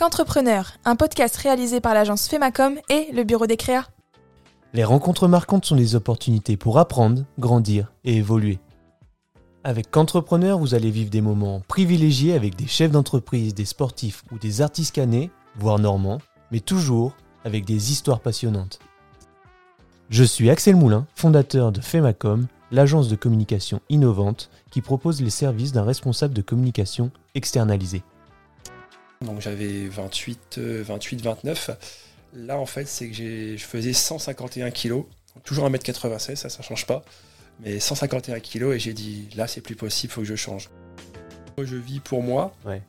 Qu'entrepreneur, un podcast réalisé par l'agence Femacom et le bureau des créas. Les rencontres marquantes sont des opportunités pour apprendre, grandir et évoluer. Avec Qu'entrepreneur, vous allez vivre des moments privilégiés avec des chefs d'entreprise, des sportifs ou des artistes canés, voire normands, mais toujours avec des histoires passionnantes. Je suis Axel Moulin, fondateur de Femacom, l'agence de communication innovante qui propose les services d'un responsable de communication externalisé. Donc j'avais 28, 28, 29. Là, en fait, c'est que je faisais 151 kilos. Toujours 1m96, ça, ça change pas. Mais 151 kilos et j'ai dit, là, c'est plus possible, faut que je change. Moi, je vis pour moi. Ouais.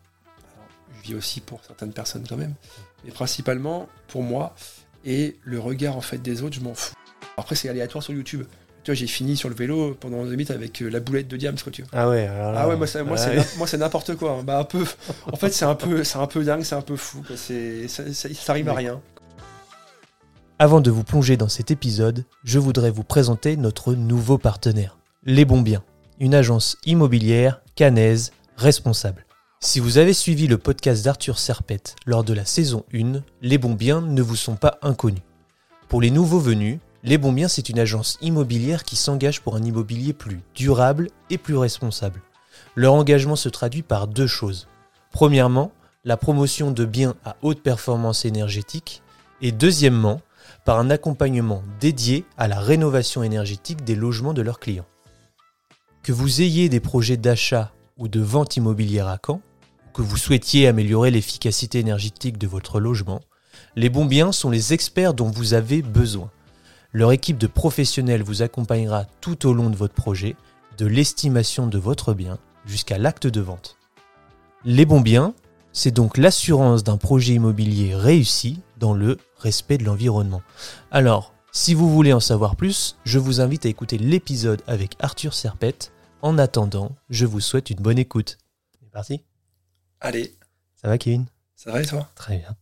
je vis aussi pour certaines personnes quand même. Mais principalement pour moi. Et le regard, en fait, des autres, je m'en fous. Après, c'est aléatoire sur YouTube. Tu vois, j'ai fini sur le vélo pendant limite avec euh, la boulette de Diams, quoi, tu vois. Ah ouais, alors là- Ah ouais, moi, c'est- moi, c'est Ouais. n'importe quoi. hein. Bah, un peu. En fait, c'est un peu, c'est un peu dingue, c'est un peu fou. quoi. C'est, ça, ça, ça arrive à rien. Avant de vous plonger dans cet épisode, je voudrais vous présenter notre nouveau partenaire, Les Bons Biens, une agence immobilière canaise responsable. Si vous avez suivi le podcast d'Arthur Serpette lors de la saison 1, Les Bons Biens ne vous sont pas inconnus. Pour les nouveaux venus, Les Bons Biens, c'est une agence immobilière qui s'engage pour un immobilier plus durable et plus responsable. Leur engagement se traduit par deux choses. Premièrement, la promotion de biens à haute performance énergétique et deuxièmement, par un accompagnement dédié à la rénovation énergétique des logements de leurs clients. Que vous ayez des projets d'achat ou de vente immobilière à Caen, que vous souhaitiez améliorer l'efficacité énergétique de votre logement, les bons biens sont les experts dont vous avez besoin. Leur équipe de professionnels vous accompagnera tout au long de votre projet, de l'estimation de votre bien jusqu'à l'acte de vente. Les bons biens, c'est donc l'assurance d'un projet immobilier réussi dans le respect de l'environnement. Alors, si vous voulez en savoir plus, je vous invite à écouter l'épisode avec Arthur Serpette. En attendant, je vous souhaite une bonne écoute. C'est parti? Allez, Ça va Kevin? Ça va et toi? Très bien.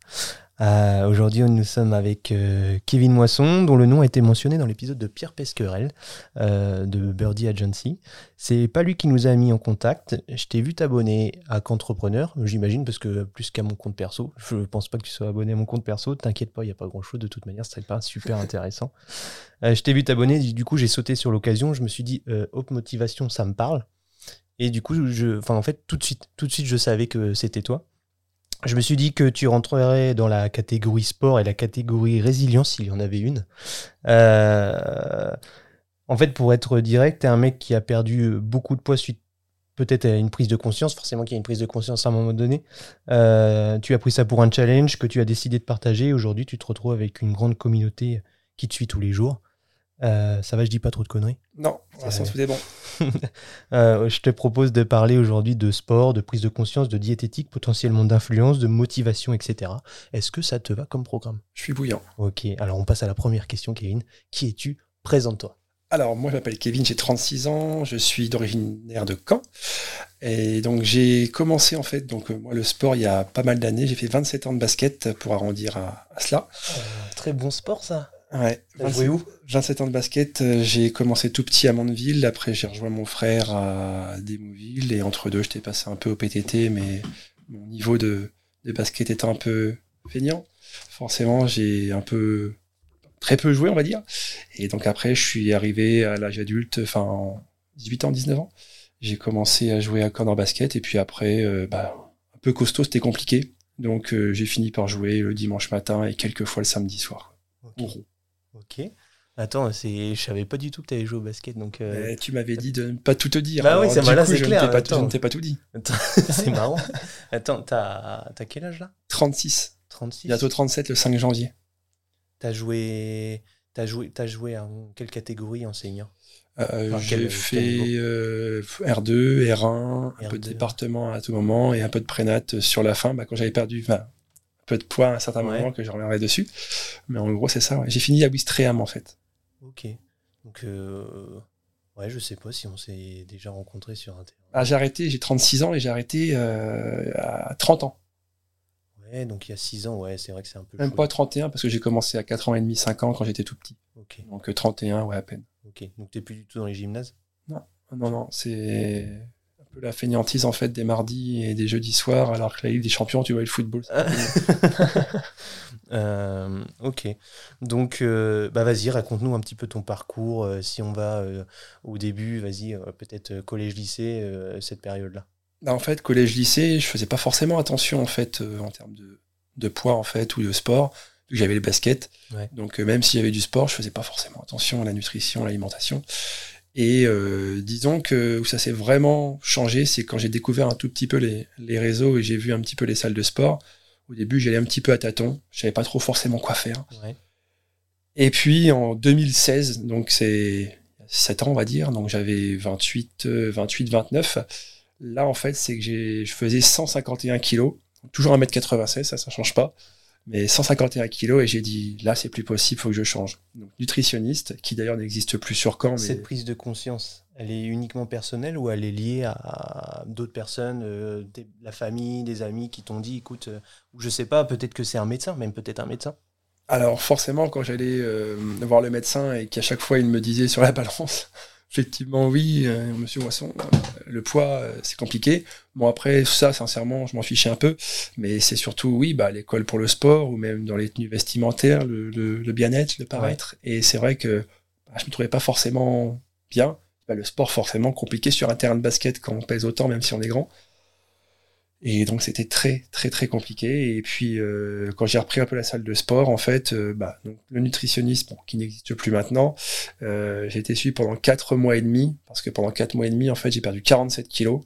Euh, Aujourd'hui, nous sommes avec euh, Kevin Moisson, dont le nom a été mentionné dans l'épisode de Pierre Pesquerel euh, de Birdie Agency. C'est pas lui qui nous a mis en contact. Je t'ai vu t'abonner à Qu'entrepreneur, j'imagine, parce que plus qu'à mon compte perso. Je pense pas que tu sois abonné à mon compte perso. T'inquiète pas, il n'y a pas grand chose de toute manière. Ce serait pas super intéressant. Je t'ai vu t'abonner, du coup, j'ai sauté sur l'occasion. Je me suis dit, Haute Motivation, ça me parle. Et du coup, je, en fait, tout de suite, tout de suite, je savais que c'était toi. Je me suis dit que tu rentrerais dans la catégorie sport et la catégorie résilience s'il y en avait une. Euh, en fait, pour être direct, t'es un mec qui a perdu beaucoup de poids suite peut-être à une prise de conscience, forcément qu'il y a une prise de conscience à un moment donné. Euh, tu as pris ça pour un challenge que tu as décidé de partager. Aujourd'hui, tu te retrouves avec une grande communauté qui te suit tous les jours. Euh, ça va, je dis pas trop de conneries. Non, on s'en Ouais. foutre bon. Euh, je te propose de parler aujourd'hui de sport, de prise de conscience, de diététique, potentiellement d'influence, de motivation, etc. Est-ce que ça te va comme programme? Je suis bouillant. Ok, alors on passe à la première question, Kevin. Qui es-tu? Présente-toi. Alors, moi, je m'appelle Kevin, j'ai 36 ans, je suis d'originaire de Caen. Et donc, j'ai commencé, en fait, donc, euh, moi, le sport, il y a pas mal d'années. J'ai fait 27 ans de basket pour arrondir à, à cela. très bon sport, ça. Ouais. T'as joué où? 27 ans de basket, euh, j'ai commencé tout petit à Mandeville, après j'ai rejoint mon frère à Démouville, et entre deux, j'étais passé un peu au PTT, mais mon niveau de, de basket étant un peu feignant, forcément, j'ai un peu, très peu joué, on va dire. Et donc après, je suis arrivé à l'âge adulte, enfin, en 18 ans, 19 ans, j'ai commencé à jouer à corner basket, et puis après, euh, bah, un peu costaud, c'était compliqué. Donc euh, j'ai fini par jouer le dimanche matin et quelques fois le samedi soir. Ok. Ok. Attends, c'est... je savais pas du tout que tu avais joué au basket, donc euh, Mais tu m'avais dit de ne pas tout te dire. Bah oui, ça va, là, c'est ne clair, t'ai pas- attends. Je ne t'ai pas tout dit. Attends, c'est marrant. Attends, t'as... t'as quel âge là? 36. 36 Bientôt 37 le 5 janvier. T'as joué... T'as joué... T'as joué en quelle catégorie enseignant? Euh, Enfin, J'ai fait euh, R2, R1, un peu R2. de département à tout moment et un peu de prénat sur la fin, bah, quand j'avais perdu enfin, peu de poids à un certain Ouais. moment que je reviendrai dessus. Mais en gros, c'est ça. ouais. J'ai fini à Wistreham en fait. Ok. Donc, euh... ouais, je sais pas si on s'est déjà rencontrés sur un terrain. Ah, j'ai arrêté, j'ai 36 ans et j'ai arrêté euh, à 30 ans. Ouais, donc il y a 6 ans, ouais, c'est vrai que c'est un peu. Même chaud. pas 31 parce que j'ai commencé à 4 ans et demi, 5 ans quand j'étais tout petit. Ok, Donc euh, 31, ouais, à peine. ok. Donc t'es plus du tout dans les gymnases? Non, non, c'est un peu la fainéantise en fait des mardis et des jeudis soirs, alors que la Ligue des Champions, tu vois le football. Euh, ok. Donc, euh, bah vas-y, raconte-nous un petit peu ton parcours. euh, si on va au début, vas-y, peut-être collège-lycée, cette période-là. Bah, en fait, collège-lycée, je faisais pas forcément attention en fait en termes de, de poids en fait ou de sport. J'avais les baskets, Ouais. donc même s'il y avait du sport, je faisais pas forcément attention à la nutrition, à l'alimentation. Et euh, disons que où ça s'est vraiment changé, c'est quand j'ai découvert un tout petit peu les, les réseaux et j'ai vu un petit peu les salles de sport. Au début, j'allais un petit peu à tâtons, je savais pas trop forcément quoi faire. Ouais. Et puis en 2016, donc c'est 7 ans on va dire, donc j'avais 28, euh, 28, 29. Là en fait c'est que j'ai, je faisais 151 kilos, toujours 1m96, ça ça change pas, mais 151 kilos et j'ai dit là c'est plus possible, faut que je change. Donc nutritionniste, qui d'ailleurs n'existe plus sur Caen, mais Cette prise de conscience, elle est uniquement personnelle ou elle est liée à d'autres personnes, euh, des- la famille, des amis qui t'ont dit, écoute, euh, ou je sais pas, peut-être que c'est un médecin, même peut-être un médecin. Alors forcément, quand j'allais euh, voir le médecin et qu'à chaque fois il me disait sur la balance, effectivement oui, euh, Monsieur Moisson, euh, le poids euh, c'est compliqué. Bon après ça, sincèrement, je m'en fichais un peu, mais c'est surtout oui, bah l'école pour le sport ou même dans les tenues vestimentaires, le, le- le bien-être, le paraître. Et c'est vrai que bah, je me trouvais pas forcément bien. Bah, le sport forcément compliqué sur un terrain de basket quand on pèse autant, même si on est grand. Et donc c'était très très très compliqué. Et puis euh, quand j'ai repris un peu la salle de sport, en fait, euh, bah, donc, le nutritionniste, bon, qui n'existe plus maintenant, euh, j'ai été suivi pendant quatre mois et demi, parce que pendant quatre mois et demi, en fait, j'ai perdu 47 kilos.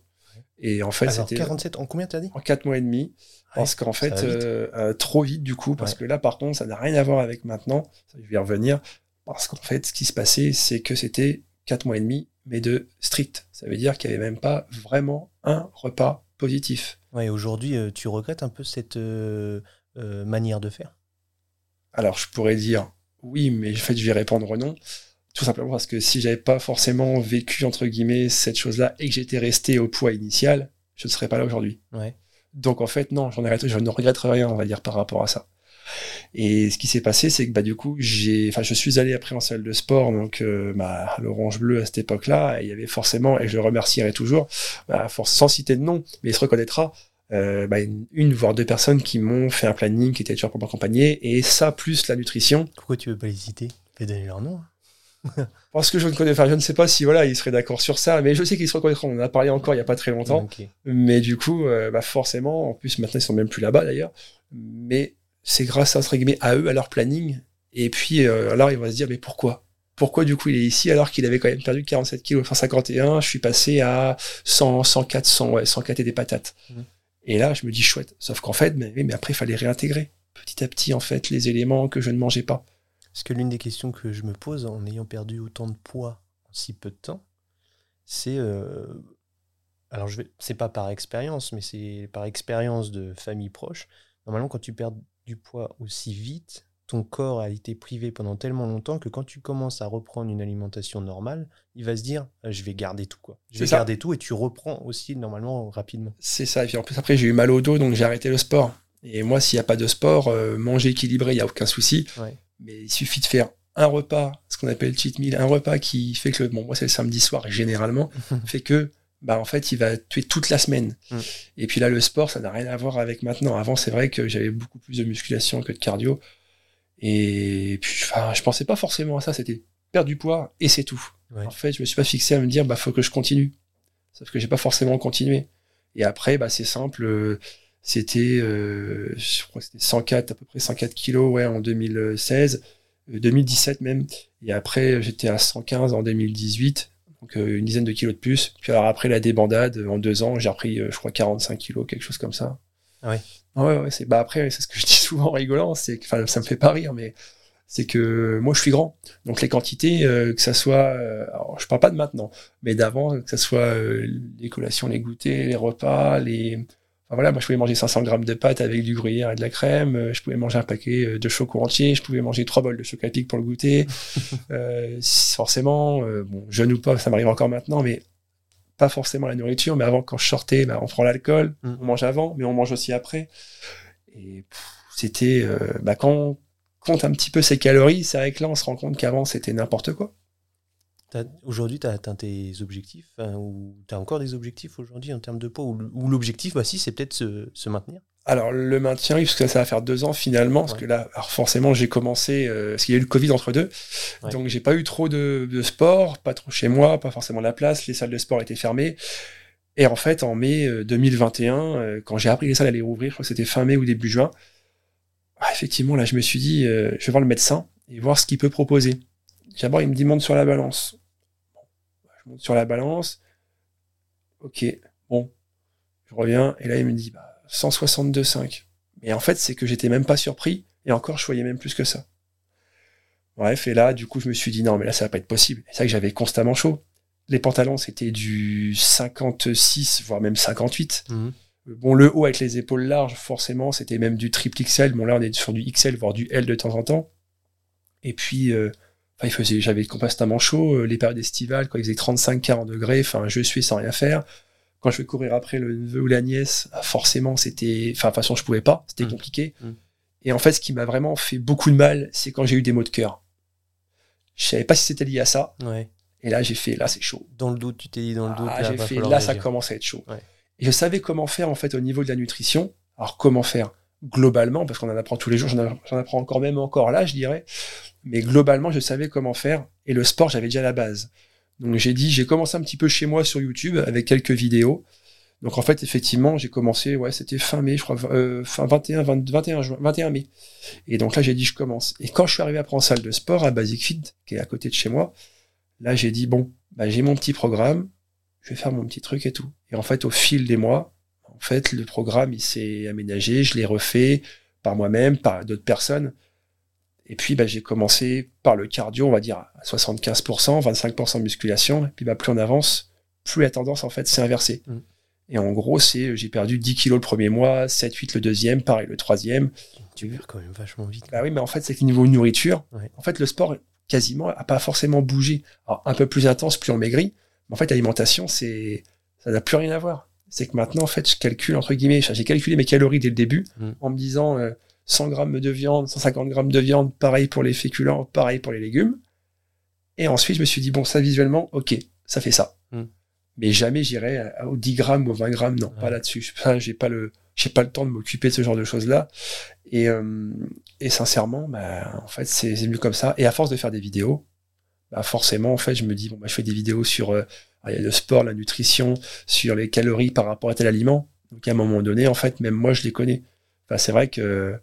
Et en fait, c'était 47, en combien t'as dit? En quatre mois et demi, parce qu'en fait, vite. trop vite du coup, parce Ouais. que là, par contre, ça n'a rien à voir avec maintenant. Ça, Je vais y revenir, parce qu'en fait, ce qui se passait, c'est que c'était quatre mois et demi, mais de strict. Ça veut dire qu'il n'y avait même pas vraiment un repas positif. Ouais, aujourd'hui, euh, tu regrettes un peu cette euh, euh, manière de faire? Alors, je pourrais dire oui, mais en fait, je vais répondre non. Tout simplement parce que si j'avais pas forcément vécu, entre guillemets, cette chose-là et que j'étais resté au poids initial, je ne serais pas là aujourd'hui. Ouais. Donc, en fait, non, j'en ai, je ne regrette rien, on va dire, par rapport à ça. Et ce qui s'est passé, c'est que, bah, du coup, j'ai, enfin, je suis allé après en salle de sport, donc, euh, bah, l'Orange Bleu à cette époque-là, il y avait forcément, et je le remercierai toujours, bah, for- sans citer de nom, mais il se reconnaîtra, euh, bah, une, une, voire deux personnes qui m'ont fait un planning, qui étaient toujours pour m'accompagner, et ça, plus la nutrition, Pourquoi tu veux pas les citer? Fais donner leur nom. hein. Parce que je ne connais, enfin, je ne sais pas si voilà, ils seraient d'accord sur ça, mais je sais qu'ils se reconnaîtront. On en a parlé encore il y a pas très longtemps. Mais du coup, euh, bah forcément, en plus maintenant ils sont même plus là-bas d'ailleurs. Mais c'est grâce à, entre guillemets, à eux, à leur planning. Et puis euh, alors ils vont se dire, mais pourquoi? Pourquoi du coup il est ici alors qu'il avait quand même perdu 47 kilos Enfin 51, je suis passé à 100, 104, 100, ouais, 104 et des patates. Mhm. Et là, je me dis chouette. Sauf qu'en fait, mais, après, il fallait réintégrer petit à petit en fait les éléments que je ne mangeais pas. Parce que l'une des questions que je me pose en ayant perdu autant de poids en si peu de temps, c'est. euh, alors, je vais, c'est pas par expérience, mais c'est par expérience de famille proche. Normalement, quand tu perds du poids aussi vite, ton corps a été privé pendant tellement longtemps que quand tu commences à reprendre une alimentation normale, il va se dire Ah, je vais garder tout quoi. Je vais ça. garder tout et tu reprends aussi normalement rapidement. C'est ça. Et puis en plus, après, j'ai eu mal au dos, donc j'ai arrêté le sport. Et moi, s'il n'y a pas de sport, euh, manger équilibré, il n'y a aucun souci. Ouais. Mais il suffit de faire un repas, ce qu'on appelle cheat meal, un repas qui fait que, bon, moi, c'est le samedi soir, généralement, fait que, bah, en fait, il va tuer toute la semaine. Mm. Et puis là, le sport, ça n'a rien à voir avec maintenant. Avant, c'est vrai que j'avais beaucoup plus de musculation que de cardio. Et puis, enfin, je pensais pas forcément à ça. C'était perdre du poids et c'est tout. Ouais. En fait, je me suis pas fixé à me dire, bah, faut que je continue. Sauf que j'ai pas forcément continué. Et après, bah, c'est simple. euh, C'était, euh, je crois que c'était 104, à peu près 104 kilos, ouais, en 2016, euh, 2017 même. Et après, j'étais à 115 en 2018. Donc, euh, une dizaine de kilos de plus. Puis alors après la débandade, en deux ans, j'ai repris, euh, je crois, 45 kilos, quelque chose comme ça. Ah ouais. Ouais, ouais, c'est, bah après, c'est ce que je dis souvent en rigolant, c'est que, enfin, ça me fait pas rire, mais c'est que moi, je suis grand. Donc, les quantités, euh, que ça soit, euh, alors, je parle pas de maintenant, mais d'avant, que ça soit euh, les collations, les goûters, les repas, les, voilà, moi, je pouvais manger 500 grammes de pâtes avec du gruyère et de la crème, euh, je pouvais manger un paquet euh, de chocolat entier, je pouvais manger trois bols de chocolat pic pour le goûter. euh, forcément, euh, bon, jeune ou pas, ça m'arrive encore maintenant, mais pas forcément la nourriture, mais avant, quand je sortais, bah, on prend l'alcool, Mm. on mange avant, mais on mange aussi après. Et c'était, euh, bah, quand on compte un petit peu ses calories, c'est vrai que là, on se rend compte qu'avant, c'était n'importe quoi. Aujourd'hui, tu as atteint tes objectifs hein, ou tu as encore des objectifs aujourd'hui en termes de poids Ou, l'objectif, bah, si, c'est peut-être se, se maintenir Alors le maintien, oui, parce que ça va faire deux ans finalement, parce Ouais. que là, alors forcément, j'ai commencé, euh, parce qu'il y a eu le Covid entre deux, Ouais. donc j'ai pas eu trop de, de sport, pas trop chez moi, pas forcément la place, les salles de sport étaient fermées. Et en fait, en mai euh, 2021, euh, quand j'ai appris que les salles allaient rouvrir, je crois que c'était fin mai ou début juin, ah, effectivement, là, je me suis dit, euh, je vais voir le médecin et voir ce qu'il peut proposer. D'abord, il me dit monte sur la balance. Bon, je monte sur la balance. Ok, bon, je reviens et là, il me dit bah, 162,5. Mais en fait, c'est que j'étais même pas surpris et encore, je voyais même plus que ça. Bref, et là, du coup, je me suis dit non, mais là, ça va pas être possible. C'est vrai que j'avais constamment chaud. Les pantalons, c'était du 56, voire même 58. Bon, le haut avec les épaules larges, forcément, c'était même du triple XL. Bon, là, on est sur du XL, voire du L de temps en temps. Et puis, euh, il faisait, j'avais constamment chaud. euh, Les périodes estivales, quand il faisait 35-40 degrés, enfin, je suis sans rien faire. Quand je vais courir après le neveu ou la nièce, ah, forcément, c'était, enfin, de toute façon, je pouvais pas. C'était Mm. compliqué. Mm. Et en fait, ce qui m'a vraiment fait beaucoup de mal, c'est quand j'ai eu des maux de cœur. Je savais pas si c'était lié à ça. Ouais. Et là, j'ai fait, là, c'est chaud. Dans le doute, tu t'es dit dans le doute. Ah, là, j'ai fait, là, ça commence à être chaud. Ouais. Et je savais comment faire, en fait, au niveau de la nutrition. Alors, comment faire globalement, parce qu'on en apprend tous les jours, j'en apprends encore même encore là, je dirais. Mais globalement, je savais comment faire. Et le sport, j'avais déjà la base. Donc, j'ai dit, j'ai commencé un petit peu chez moi sur YouTube avec quelques vidéos. Donc, en fait, effectivement, j'ai commencé, ouais, c'était fin mai, je crois, euh, fin 21, 20 21 juin, 21 mai. Et donc là, j'ai dit, je commence. Et quand je suis arrivé après en salle de sport à Basic Fit, qui est à côté de chez moi, là, j'ai dit, bon, bah, j'ai mon petit programme, je vais faire mon petit truc et tout. Et en fait, au fil des mois, en fait, le programme, il s'est aménagé, je l'ai refait par moi-même, par d'autres personnes. Et puis, bah, j'ai commencé par le cardio, on va dire, à 75%, 25% de musculation. Et puis, bah, plus on avance, plus la tendance, en fait, s'est inversée. Mm. Et en gros, c'est, j'ai perdu 10 kilos le premier mois, 7, 8 le deuxième, pareil le troisième. Tu perds quand même vachement vite. Bah oui, mais en fait, c'est que niveau nourriture, Ouais. en fait, le sport, quasiment, a pas forcément bougé. Alors, un peu plus intense, plus on maigrit. Mais en fait, l'alimentation, c'est, ça n'a plus rien à voir. C'est que maintenant, en fait, je calcule, entre guillemets, j'ai calculé mes calories dès le début, Mm. en me disant, euh, 100 grammes de viande, 150 grammes de viande, pareil pour les féculents, pareil pour les légumes. Et ensuite, je me suis dit, bon, ça, visuellement, ok, ça fait ça. Mm. Mais jamais j'irai aux 10 grammes ou aux 20 grammes, non, pas là-dessus. J'ai pas le, j'ai pas le temps de m'occuper de ce genre de choses-là. Et, euh, et sincèrement, bah, en fait, c'est mieux comme ça. Et à force de faire des vidéos, bah, forcément, en fait, je me dis, bon, bah, je fais des vidéos sur euh, ah, le sport, la nutrition, sur les calories par rapport à tel aliment. Donc, à un moment donné, en fait, même moi, je les connais. Enfin, c'est vrai que,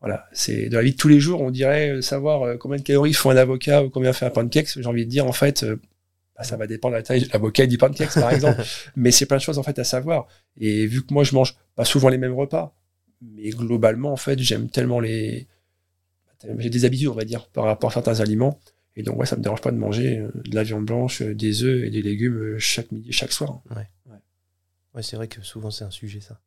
voilà, c'est dans la vie de tous les jours, on dirait euh, savoir euh, combien de calories font un avocat ou combien fait un pancake. J'ai envie de dire, en fait, euh, bah, ça va dépendre de la taille de l'avocat et du pancake, par exemple. Mais c'est plein de choses, en fait, à savoir. Et vu que moi, je mange pas souvent les mêmes repas, mais globalement, en fait, j'aime tellement les. J'ai des habitudes, on va dire, par rapport à certains aliments. Et donc, ouais, ça me dérange pas de manger de la viande blanche, des œufs et des légumes chaque midi, chaque soir. Ouais, c'est vrai que souvent c'est un sujet ça.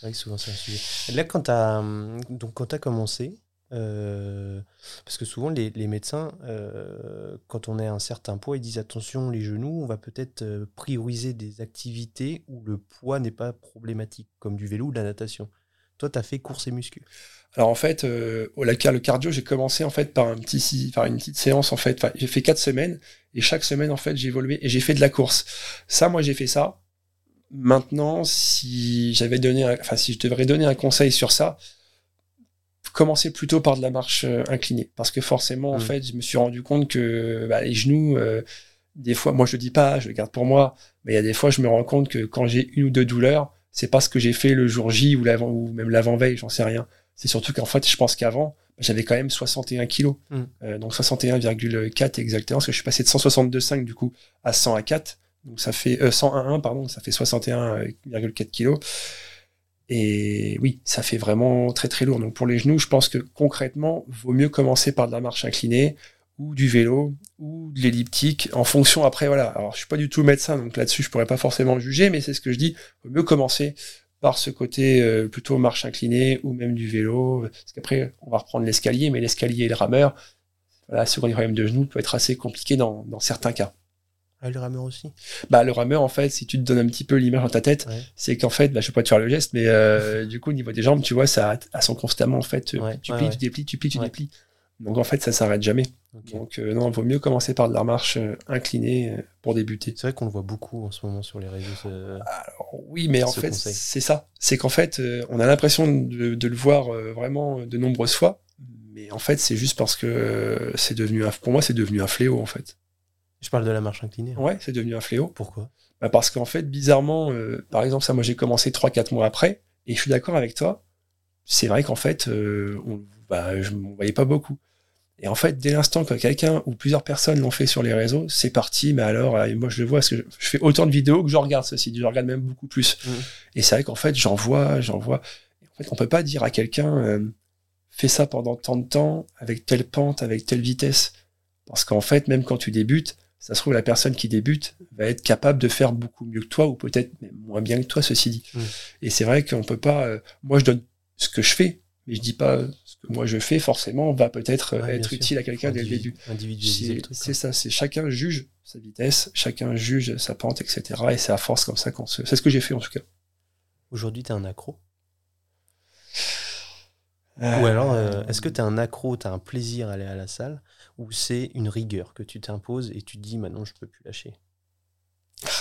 C'est vrai que souvent c'est un sujet. Et là, quand tu as, donc, quand as commencé, euh, parce que souvent les, les médecins, euh, quand on est à un certain poids, ils disent attention, les genoux, on va peut-être euh, prioriser des activités où le poids n'est pas problématique, comme du vélo ou de la natation. Toi, tu as fait course et muscu. Alors en fait, au le cardio, j'ai commencé en fait par un petit, par une petite séance en fait. J'ai fait quatre semaines et chaque semaine en fait, j'ai évolué et j'ai fait de la course. Ça, moi, j'ai fait ça. Maintenant, si j'avais donné, un- enfin, si je devrais donner un conseil sur ça, commencer plutôt par de la marche euh, inclinée, parce que forcément, en Mm. fait, je me suis rendu compte que bah, les genoux, euh, des fois, moi, je le dis pas, je le garde pour moi, mais il y a des fois, je me rends compte que quand j'ai une ou deux douleurs, c'est pas ce que j'ai fait le jour J ou l'avant ou même l'avant veille, j'en sais rien. C'est surtout qu'en fait, je pense qu'avant, j'avais quand même 61 kilos. Mm. Euh, donc 61,4 exactement, parce que je suis passé de 162,5 du coup à 100 à 4. Donc ça fait euh, 101, pardon, ça fait 61,4 kilos. Et oui, ça fait vraiment très très lourd. Donc pour les genoux, je pense que concrètement, vaut mieux commencer par de la marche inclinée ou du vélo ou de l'elliptique en fonction après voilà. Alors je suis pas du tout médecin donc là-dessus je pourrais pas forcément juger mais c'est ce que je dis, vaut mieux commencer par ce côté euh, plutôt marche inclinée ou même du vélo parce qu'après on va reprendre l'escalier mais l'escalier et le rameur voilà, ont des problèmes de genoux peut être assez compliqué dans certains cas. Ah, le rameur aussi Bah le rameur en fait, si tu te donnes un petit peu l'image dans ta tête, Ouais. c'est qu'en fait, bah, je vais pas te faire le geste, mais euh, du coup au niveau des jambes, tu vois, ça sont constamment en fait, euh, Ouais, tu plies, ouais. tu déplies, tu plies, tu déplies. Donc en fait, ça s'arrête jamais. Donc euh, non, il vaut mieux commencer par de la marche euh, inclinée pour débuter. C'est vrai qu'on le voit beaucoup en ce moment sur les réseaux. Alors, oui, mais en fait, c'est ça. C'est qu'en fait, on a l'impression de, de le voir vraiment de nombreuses fois, mais en fait, c'est juste parce que c'est devenu, un, pour moi, c'est devenu un fléau en fait. Je parle de la marche inclinée. hein. Ouais, c'est devenu un fléau. Pourquoi? Bah, parce qu'en fait, bizarrement, euh, par exemple, ça, moi, j'ai commencé 3-4 mois après, et je suis d'accord avec toi. C'est vrai qu'en fait, euh, on, bah, je ne voyais pas beaucoup. Et en fait, dès l'instant que quelqu'un ou plusieurs personnes l'ont fait sur les réseaux, c'est parti. Mais alors, euh, moi, je le vois, parce que je, je fais autant de vidéos que je regarde ceci. Je regarde même beaucoup plus. Mhm. Et c'est vrai qu'en fait, j'en vois, j'en vois. En fait, on peut pas dire à quelqu'un, euh, fais ça pendant tant de temps, avec telle pente, avec telle vitesse. Parce qu'en fait, même quand tu débutes, ça se trouve, la personne qui débute va être capable de faire beaucoup mieux que toi, ou peut-être moins bien que toi, ceci dit. Et c'est vrai qu'on peut pas. euh, moi, je donne ce que je fais, mais je dis pas euh, ce que moi je fais. Forcément, va peut-être euh, Ouais, être sûr. utile à quelqu'un dès le Individu- début. C'est ça. C'est chacun juge sa vitesse, chacun juge sa pente, etc. Et c'est à force comme ça qu'on se. C'est ce que j'ai fait en tout cas. Aujourd'hui, t'es un accro? Ou Euh, alors, euh, est-ce que t'es un accro, t'as un plaisir à aller à la salle? Ou c'est une rigueur que tu t'imposes et tu te dis maintenant je peux plus lâcher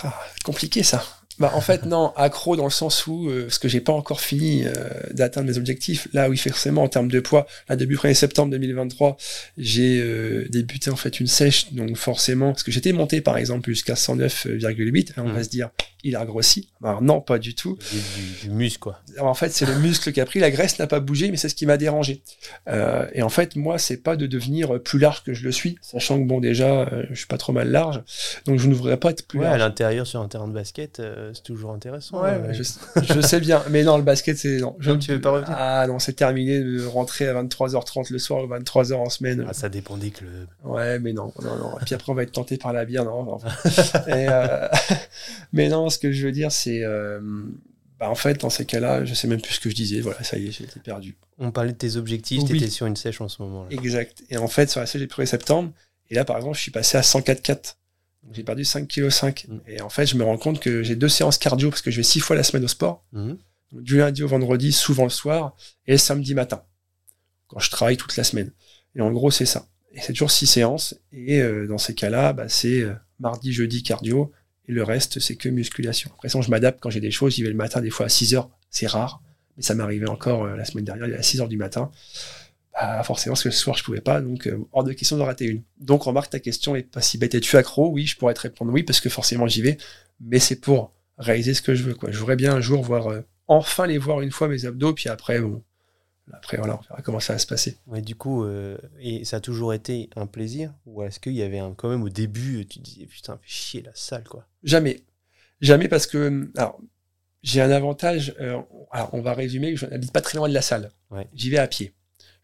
Ah, compliqué ça. Bah en fait non, accro dans le sens où euh, parce que j'ai pas encore fini euh, d'atteindre mes objectifs. Là oui forcément en termes de poids, là début 1er septembre 2023, j'ai euh, débuté en fait une sèche donc forcément parce que j'étais monté par exemple jusqu'à 109,8, alors on va Mhm. se dire il a grossi. Alors non, pas du tout. Du, du- muscle, quoi. Alors, en fait, c'est le muscle qui a pris, la graisse n'a pas bougé, mais c'est ce qui m'a dérangé. Euh, et en fait, moi, c'est pas de devenir plus large que je le suis, sachant que bon, déjà, euh, je suis pas trop mal large, donc je ne voudrais pas être plus Ouais, à large. l'intérieur sur un terrain de basket, euh, c'est toujours intéressant. Ouais, euh, je, je sais bien, mais non, le basket, c'est non. Je Non, tu veux pas revenir? Ah non, c'est terminé de rentrer à 23h30 le soir ou 23h en semaine. Ah, ça dépend des clubs. Ouais, mais non, non, non. Et puis après, on va être tenté par la bière, non. Et, mais non, ce que je veux dire, c'est, euh, bah, en fait, dans ces cas-là, je sais même plus ce que je disais. Voilà, ça y est, j'ai été perdu. On parlait de tes objectifs, Oui. t'étais sur une sèche en ce moment. là. Exact. Et en fait, sur la série du 1er septembre, et là, par exemple, je suis passé à 104,4. Donc, j'ai perdu 5,5 kg. Mm. Et en fait, je me rends compte que j'ai deux séances cardio parce que je vais six fois la semaine au sport. Donc, du lundi au vendredi, souvent le soir, et le samedi matin, quand je travaille toute la semaine. Et en gros, c'est ça. Et c'est toujours six séances. Et euh, dans ces cas-là, bah, c'est euh, mardi, jeudi cardio, le reste, c'est que musculation. Après, ça, je m'adapte quand j'ai des choses. J'y vais le matin, des fois à 6 heures. C'est rare. Mais ça arrivé encore euh, la semaine dernière, à 6 heures du matin. Bah, forcément, parce que le soir, je pouvais pas. Donc, euh, hors de question d'en rater une. Donc, remarque, ta question est pas si bête. Es-tu accro? Oui, je pourrais te répondre oui, parce que forcément, j'y vais. Mais c'est pour réaliser ce que je veux. Je voudrais bien un jour voir, euh, enfin les voir une fois, mes abdos. Puis après, bon. Après, voilà, on verra comment ça va se passer. Ouais, du coup, euh, et ça a toujours été un plaisir Ou est-ce qu'il y avait un, quand même au début, tu te disais putain, fais chier la salle, quoi? Jamais. Jamais parce que, alors, j'ai un avantage. euh, alors, on va résumer. Je n'habite pas très loin de la salle. Ouais. J'y vais à pied.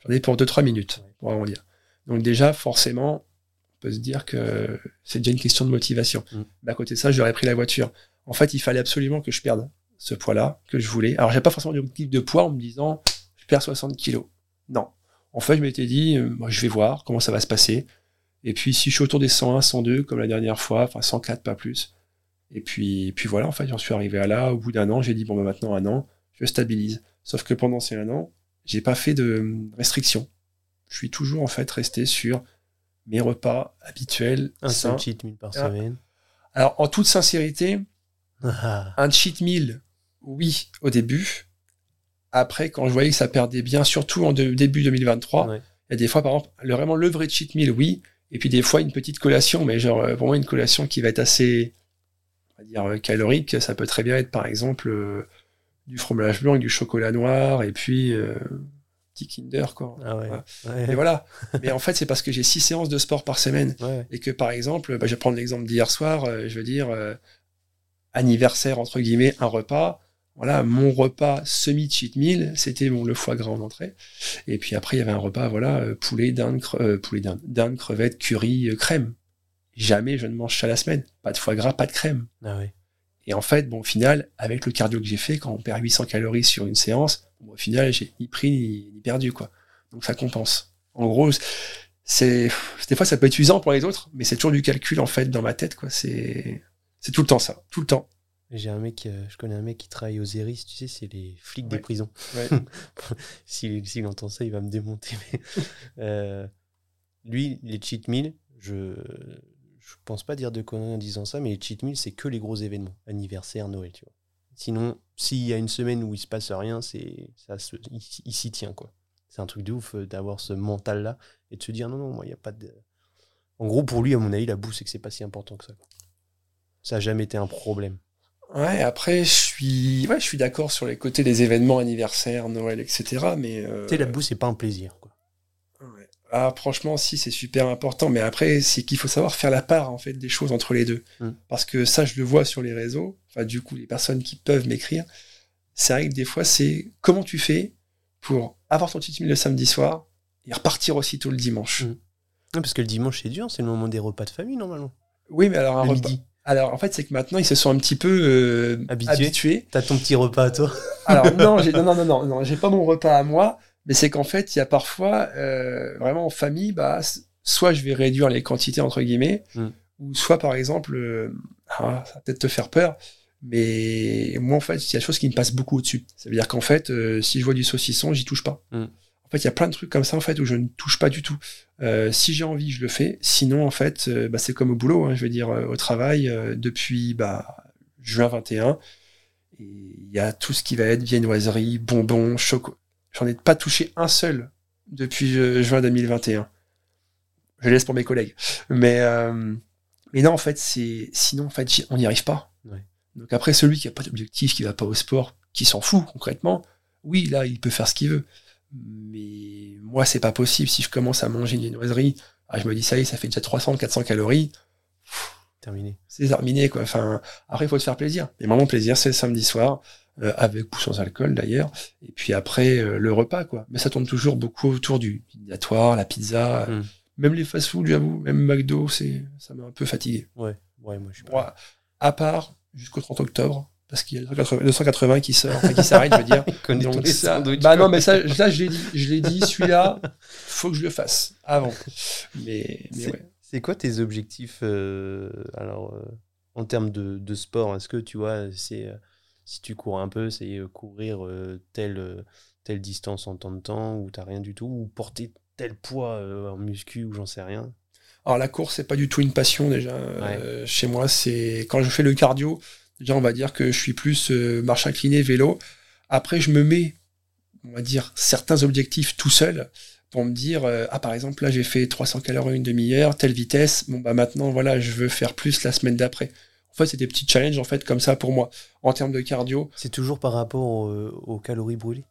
J'en ai pour 2-3 minutes, Ouais. pour vraiment dire. Donc, déjà, forcément, on peut se dire que c'est déjà une question de motivation. Mm. Mais à côté de ça, j'aurais pris la voiture. En fait, il fallait absolument que je perde ce poids-là, que je voulais. Alors, j'ai pas forcément d'objectif de poids en me disant, je perds 60 kilos. Non. En fait, je m'étais dit, euh, moi, je vais voir comment ça va se passer. Et puis, si je suis autour des 101, 102, comme la dernière fois, enfin 104, pas plus. Et puis, puis voilà, en fait, j'en suis arrivé à là. Au bout d'un an, j'ai dit, bon, bah, maintenant, un an, je stabilise. Sauf que pendant ces un an, j'ai pas fait de restrictions. Je suis toujours, en fait, resté sur mes repas habituels. Un seul cheat meal par semaine. Alors, en toute sincérité, Ah, un cheat meal, oui, au début. Après, quand je voyais que ça perdait bien, surtout en de- début 2023, ouais. il y a des fois, par exemple, le, vraiment le vrai cheat meal, oui. Et puis des fois, une petite collation, mais genre, euh, pour moi, une collation qui va être assez, on va dire, euh, calorique. Ça peut très bien être, par exemple, euh, du fromage blanc du chocolat noir, et puis euh, petit Kinder, quoi. Ah ouais. Voilà. Ouais. Et voilà. mais en fait, c'est parce que j'ai six séances de sport par semaine. Ouais. Et que, par exemple, bah, je vais prendre l'exemple d'hier soir, euh, je veux dire, euh, anniversaire, entre guillemets, un repas. Voilà, mon repas semi-cheat meal, c'était bon, le foie gras en entrée. Et puis après, il y avait un repas, voilà, euh, poulet, dinde, cre- euh, poulet, dinde, dinde, crevettes, curry, euh, crème. Jamais je ne mange ça la semaine. Pas de foie gras, pas de crème. Ah. Et en fait, bon, au final, avec le cardio que j'ai fait, quand on perd 800 calories sur une séance, bon, au final, j'ai ni pris ni, ni perdu, quoi. Donc ça compense. En gros, c'est, des fois, ça peut être usant pour les autres, mais c'est toujours du calcul, en fait, dans ma tête, quoi. C'est, c'est tout le temps ça. Tout le temps. J'ai un mec, euh, je connais un mec qui travaille aux ERIS, tu sais, c'est les flics des prisons. Ouais. S'il entend ça, il va me démonter. Mais, euh, lui, les cheat meals, je je pense pas dire de conneries en disant ça, mais les cheat meals, c'est que les gros événements, anniversaire, Noël, tu vois. Sinon, s'il y a une semaine où il se passe rien, c'est ça se, il, il s'y tient quoi. C'est un truc de ouf euh, d'avoir ce mental là et de se dire non non, moi il y a pas de. En gros, pour lui, à mon avis, la bouffe c'est que c'est pas si important que ça. quoi. Ça a jamais été un problème. Ouais, après, je suis, ouais, je suis d'accord sur les côtés des événements anniversaires, Noël, etc. Mais euh, Tu sais, la bouffe c'est pas un plaisir quoi. ouais. ah, franchement, si, c'est super important. Mais après, c'est qu'il faut savoir faire la part en fait des choses entre les deux. Mm. Parce que ça, je le vois sur les réseaux. Enfin, du coup, les personnes qui peuvent m'écrire, c'est vrai que des fois, c'est comment tu fais pour avoir ton petit le samedi soir et repartir aussitôt le dimanche. Mm. Ouais, parce que le dimanche c'est dur, c'est le moment des repas de famille normalement. Oui, mais alors un Le repas. midi. Alors, en fait, c'est que maintenant, ils se sont un petit peu euh, Habitués. habitués. T'as ton petit repas à toi. Alors non, non, non, non, non, non, j'ai pas mon repas à moi, mais c'est qu'en fait, il y a parfois, euh, vraiment en famille, bah, soit je vais réduire les quantités entre guillemets, Mm. ou soit par exemple, euh, ah, ça va peut-être te faire peur, mais moi en fait, il y a des choses qui me passent beaucoup au-dessus. Ça veut dire qu'en fait, si je vois du saucisson, j'y touche pas. Mm. En fait, il y a plein de trucs comme ça en fait où je ne touche pas du tout. Euh, si j'ai envie, je le fais. Sinon, en fait, euh, bah, c'est comme au boulot. hein, je veux dire, euh, au travail, depuis bah, juin 21, et il y a tout ce qui va être viennoiserie, bonbons, chocolat. J'en ai pas touché un seul depuis juin 2021. Je laisse pour mes collègues. Mais, mais non, en fait, c'est sinon, en fait, on n'y arrive pas. Ouais. Donc après, celui qui a pas d'objectif, qui va pas au sport, qui s'en fout concrètement, oui, là, il peut faire ce qu'il veut. Mais moi, c'est pas possible. Si je commence à manger une viennoiserie, ah, je me dis, ça y est, ça fait déjà 300, 400 calories Terminé. c'est terminé quoi. Enfin, après il faut se faire plaisir. Et mon plaisir c'est le samedi soir, euh, avec ou sans alcool d'ailleurs. Et puis après euh, le repas quoi. Mais ça tourne toujours beaucoup autour du dînatoire, la pizza, Mm. même les fast-food j'avoue, même McDo, c'est ça m'a un peu fatigué. Ouais, ouais, moi je suis pas. Moi, à part jusqu'au 30 octobre. Parce qu'il y a le 280 280 qui sort, enfin, qui s'arrête, je veux dire. Il connaît tous Donc les ça, sandwichs, bah non, mais ça, là, je l'ai dit, je l'ai dit, celui-là, faut que je le fasse avant. Mais, mais C'est- ouais. Quoi tes objectifs euh, alors euh, en termes de, de sport? Est-ce que tu vois, c'est euh, si tu cours un peu, c'est euh, courir euh, telle telle distance en temps de temps ou t'as rien du tout ou porter tel poids euh, en muscu ou j'en sais rien? Alors la course, c'est pas du tout une passion déjà. Euh, chez moi, c'est quand je fais le cardio, déjà on va dire que je suis plus euh, marche inclinée, vélo. Après, je me mets, on va dire, certains objectifs tout seul pour me dire, euh, ah par exemple là j'ai fait 300 calories une demi-heure, telle vitesse, bon bah maintenant voilà, je veux faire plus la semaine d'après. En fait, c'est des petits challenges en fait comme ça pour moi. En termes de cardio, C'est toujours par rapport au- aux calories brûlées?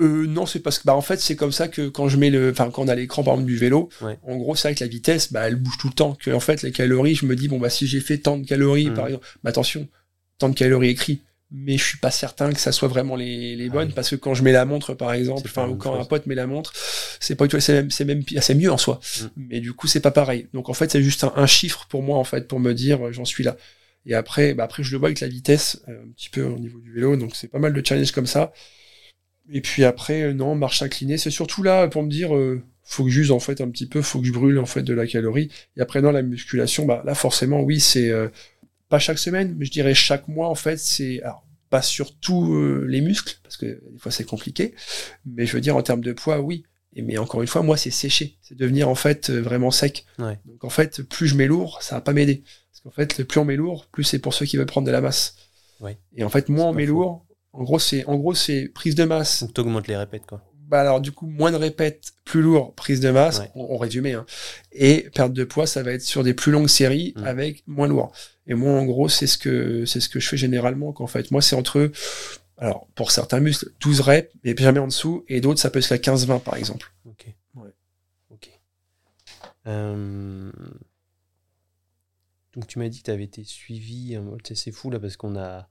Euh, non, c'est parce que bah en fait c'est comme ça que quand je mets le, enfin quand on a l'écran par exemple du vélo, Ouais. en gros c'est avec la vitesse, bah elle bouge tout le temps. Que en fait les calories, je me dis bon bah si j'ai fait tant de calories Mhm. par exemple, bah attention, tant de calories écrit, mais je suis pas certain que ça soit vraiment les, les Ah bonnes oui. parce que quand je mets la montre par exemple, enfin ou quand un pote met la montre, c'est pas du tout, c'est même, c'est même pire, c'est mieux en soi, Mhm. mais du coup c'est pas pareil. Donc en fait c'est juste un, un chiffre pour moi en fait pour me dire euh, j'en suis là. Et après, bah après je le vois avec la vitesse euh, un petit peu au niveau du vélo, donc c'est pas mal de challenges comme ça. Et puis après, euh, non, marche inclinée, c'est surtout là pour me dire, euh, faut que j'use en fait un petit peu, faut que je brûle en fait de la calorie. Et après, non, la musculation, bah là forcément, oui, c'est euh, pas chaque semaine, mais je dirais chaque mois en fait, c'est alors pas sur tous euh, les muscles parce que des fois c'est compliqué, mais je veux dire en termes de poids, oui. Et mais encore une fois, moi c'est sécher, c'est devenir en fait euh, vraiment sec. Ouais. Donc en fait, plus je mets lourd, ça va pas m'aider. Parce qu'en fait, plus on met lourd, plus c'est pour ceux qui veulent prendre de la masse. Ouais. Et en fait, moins on met lourd, en gros c'est en gros c'est prise de masse Donc t'augmentes les répètes quoi. bah alors du coup moins de répètes, plus lourd, prise de masse, Ouais. on, on résumé, hein. et perte de poids, ça va être sur des plus longues séries Mm. avec moins lourd. Et moi en gros c'est ce que c'est ce que je fais généralement qu'en fait moi c'est entre alors pour certains muscles 12 reps mais jamais en dessous et d'autres ça peut être jusqu'à 15-20 par exemple. Ok. Ouais. Ok. Euh, Donc tu m'as dit que tu avais été suivi. hein, C'est fou là parce qu'on a.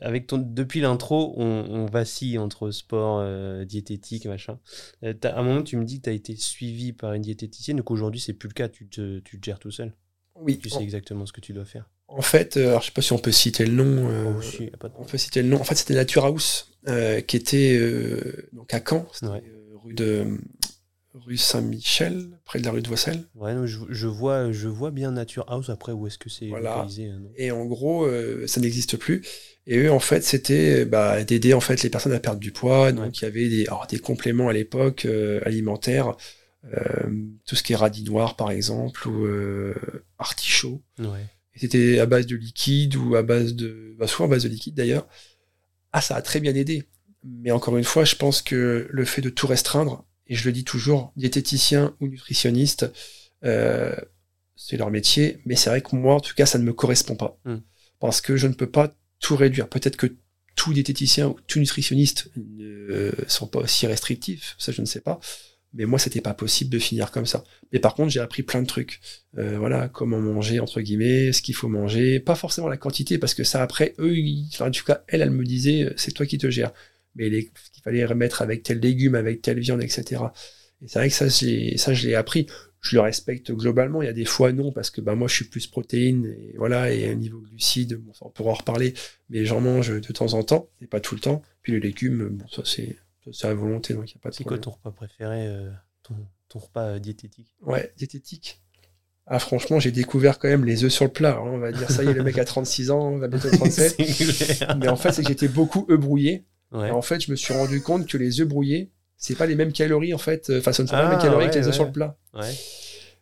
Avec ton... Depuis l'intro, on, on vacille entre sport, euh, diététique, machin. Euh, à un moment, tu me dis que tu as été suivi par une diététicienne, donc aujourd'hui, c'est plus le cas. Tu te, tu te gères tout seul. Oui. Tu sais exactement ce que tu dois faire. En fait, euh, alors, je sais pas si on peut citer le nom. euh, Oh, si, pas de- on peut citer le nom. En fait, c'était Nature House, euh, qui était donc à Caen, Ouais. rue de rue Saint-Michel, près de la rue de Voissel. Ouais, non, je, je vois, je vois bien Nature House. Après, où est-ce que c'est Voilà. localisé euh, non? Et en gros, euh, ça n'existe plus. Et eux, en fait, c'était bah, d'aider en fait les personnes à perdre du poids. Donc, il y avait des, alors, des compléments à l'époque euh, alimentaires euh, tout ce qui est radis noir par exemple, ou euh, artichaut. Ouais. C'était à base de liquide ou à base de. Bah, souvent à base de liquide d'ailleurs. Ah, ça a très bien aidé. Mais encore une fois, je pense que le fait de tout restreindre, et je le dis toujours, diététicien ou nutritionniste, euh, c'est leur métier, mais c'est vrai que moi, en tout cas, ça ne me correspond pas. Mm. Parce que je ne peux pas tout réduire. Peut-être que tout diététicien ou tout nutritionniste ne sont pas aussi restrictifs, ça je ne sais pas. Mais moi, c'était pas possible de finir comme ça. Mais par contre, j'ai appris plein de trucs. Euh, voilà, comment manger, entre guillemets, ce qu'il faut manger. Pas forcément la quantité, parce que ça, après, eux, ils- enfin, en tout cas, elle, elle me disait, euh, c'est toi qui te gères. Mais les- qu'il fallait remettre avec tel légume, avec telle viande, etc. Et c'est vrai que ça, j'ai- ça, je l'ai appris. Je le respecte globalement. Il y a des fois, non, parce que bah, moi, je suis plus protéine, et voilà, et au niveau glucides, bon, on pourra en reparler. Mais j'en mange de temps en temps, et pas tout le temps. Puis les légumes, bon, ça, c'est ça, c'est à volonté, donc il n'y a pas de C'est quoi ton repas préféré, euh, ton, ton repas euh, diététique? Ouais, diététique. Ah, franchement, j'ai découvert quand même les œufs sur le plat. hein. On va dire, ça y est, le mec a 36 ans, on va bientôt 37. C'est clair. Mais en fait, c'est que j'étais beaucoup œufs brouillés. Ouais. En fait, je me suis rendu compte que les œufs brouillés, c'est pas les mêmes calories, en fait. Enfin, ce ne sont pas Ah, les mêmes calories ouais, que les œufs sur le plat.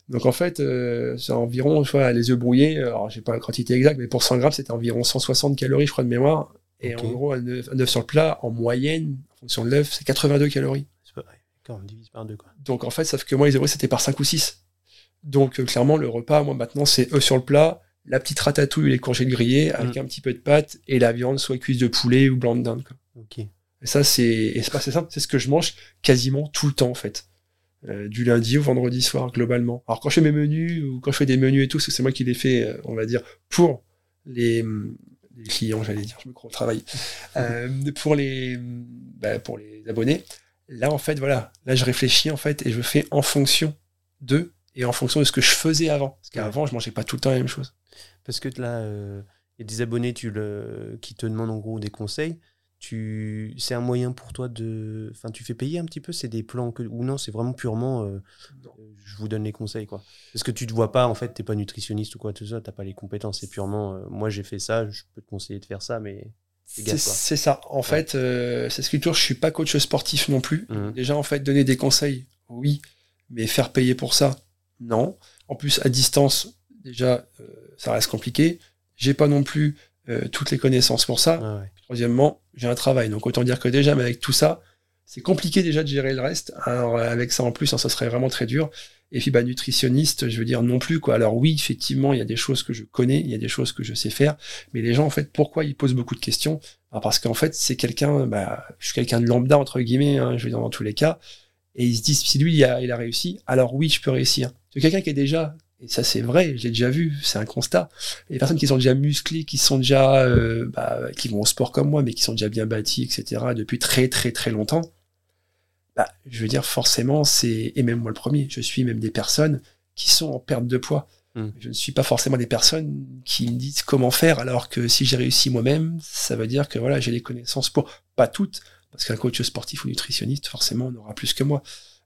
Donc, en fait, euh, c'est environ, vois, les œufs brouillés, alors j'ai pas la quantité exacte, mais pour 100 grammes, c'était environ 160 calories, je crois, de mémoire. Et en gros, un œuf, un œuf sur le plat, en moyenne, en fonction de l'œuf, c'est 82 calories. C'est pas vrai. D'accord, on divise par deux, quoi. Donc en fait, sauf que moi, les œufs c'était par 5 ou 6. Donc euh, clairement, le repas, moi maintenant, c'est œufs sur le plat, la petite ratatouille ou les courgettes grillées avec un petit peu de pâte et la viande, soit cuisse de poulet ou blanc de dinde. quoi. Ok. Et ça, c'est pas c'est simple, c'est ce que je mange quasiment tout le temps en fait. Euh, du lundi au vendredi soir, globalement. Alors quand je fais mes menus ou quand je fais des menus et tout, c'est moi qui les fais, euh, on va dire, pour les, hum, les clients, j'allais dire, je me crois au travail. Euh, pour les bah, pour les abonnés, là en fait, voilà, là je réfléchis en fait et je fais en fonction d'eux et en fonction de ce que je faisais avant. Parce qu'avant, je mangeais pas tout le temps la même chose. Parce que là, euh, il y a des abonnés tu le, qui te demandent en gros des conseils. Tu, c'est un moyen pour toi de, enfin, tu fais payer un petit peu? C'est des plans que ou non, c'est vraiment purement, euh, euh, je vous donne les conseils quoi. Parce que tu te vois pas en fait, t'es pas nutritionniste ou quoi tout ça, t'as pas les compétences. C'est purement, euh, moi j'ai fait ça, je peux te conseiller de faire ça, mais C'est ça. En fait, euh, c'est ce que toujours, je suis pas coach sportif non plus. Mhm. Déjà, en fait, donner des conseils, oui, mais faire payer pour ça, non. En plus, à distance, déjà, euh, ça reste compliqué. J'ai pas non plus euh, toutes les connaissances pour ça. Ouais. Troisièmement, j'ai un travail. Donc, autant dire que déjà, mais avec tout ça, c'est compliqué déjà de gérer le reste. Alors, avec ça en plus, hein, ça serait vraiment très dur. Et puis, bah, nutritionniste, je veux dire non plus, quoi. Alors, oui, effectivement, il y a des choses que je connais, il y a des choses que je sais faire. Mais les gens, en fait, pourquoi ils posent beaucoup de questions? Bah, Parce qu'en fait, c'est quelqu'un, bah, je suis quelqu'un de lambda, entre guillemets, hein, je veux dire, dans tous les cas. Et ils se disent, si lui, il a, il a réussi, alors oui, je peux réussir. C'est quelqu'un qui est déjà, et ça c'est vrai, j'ai déjà vu, c'est un constat. Les personnes qui sont déjà musclées, qui sont déjà, euh, bah, qui vont au sport comme moi, mais qui sont déjà bien bâties, etc., depuis très très très longtemps, bah, je veux dire, forcément, c'est, et même moi le premier, je suis même des personnes qui sont en perte de poids. Mm. Je ne suis pas forcément des personnes qui me disent comment faire, alors que si j'ai réussi moi-même, ça veut dire que voilà, j'ai les connaissances pour, pas toutes, parce qu'un coach sportif ou nutritionniste, forcément, en aura plus que moi.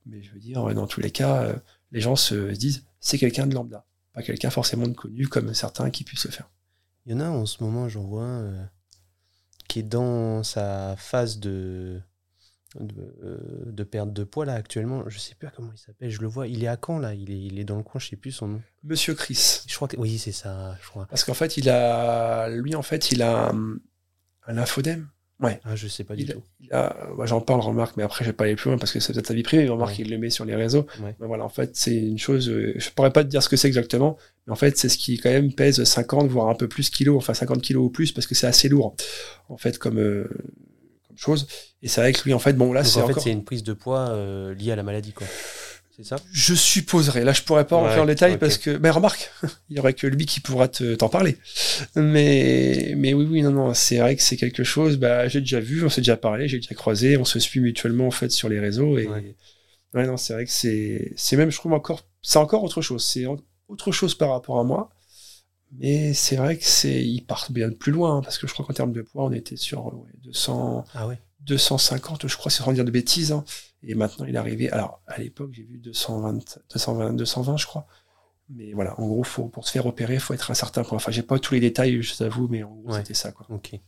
Mais je veux dire, dans tous les cas, euh, les gens se disent, c'est quelqu'un de lambda, pas quelqu'un forcément de connu comme certains qui puissent le faire. Il y en a en ce moment, j'en vois un euh, qui est dans sa phase de, de, euh, de perte de poids là actuellement. Je sais plus comment il s'appelle. Je le vois. Il est à Caen là? Il est, il est dans le coin. Je sais plus son nom. Monsieur Chris, Je crois que oui, c'est ça. Je crois. parce qu'en fait, il a, lui, en fait, il a un, un lymphodème. Ah, je sais pas du Il tout. A, moi, j'en parle, remarque, mais après, je vais pas aller plus loin parce que c'est peut-être sa vie privée. Remarque, Ouais. il le met sur les réseaux. Ouais. Mais voilà, en fait, c'est une chose, euh, je pourrais pas te dire ce que c'est exactement, mais en fait, c'est ce qui, quand même, pèse 50, voire un peu plus kilos, enfin 50 kilos ou plus, parce que c'est assez lourd, en fait, comme, euh, comme chose. Et c'est vrai que lui, en fait, bon, là, c'est en fait, encore. c'est une prise de poids euh, liée à la maladie, quoi. C'est ça? Je supposerais. Là, je pourrais pas Ouais, rentrer en détail parce que, mais remarque, il y aurait que lui qui pourra te- t'en parler. Mais, mais oui, oui, non, non, c'est vrai que c'est quelque chose. Bah, j'ai déjà vu, on s'est déjà parlé, j'ai déjà croisé, on se suit mutuellement en fait sur les réseaux et Ouais. ouais, non, c'est vrai que c'est, c'est même, je trouve encore, c'est encore autre chose. C'est en- autre chose par rapport à moi. Mais c'est vrai que c'est, ils partent bien plus loin hein, parce que je crois qu'en termes de poids, on était sur ouais, 200. Ah ouais. 250, je crois, c'est sans dire de bêtises. hein. Et maintenant, il est arrivé. Alors, à l'époque, j'ai vu 220, 220, 220, je crois. Mais voilà, en gros, faut, pour se faire opérer, il faut être à un certain point. Enfin, j'ai pas tous les détails, je t'avoue, mais en gros, Ouais. c'était ça, quoi. Ok.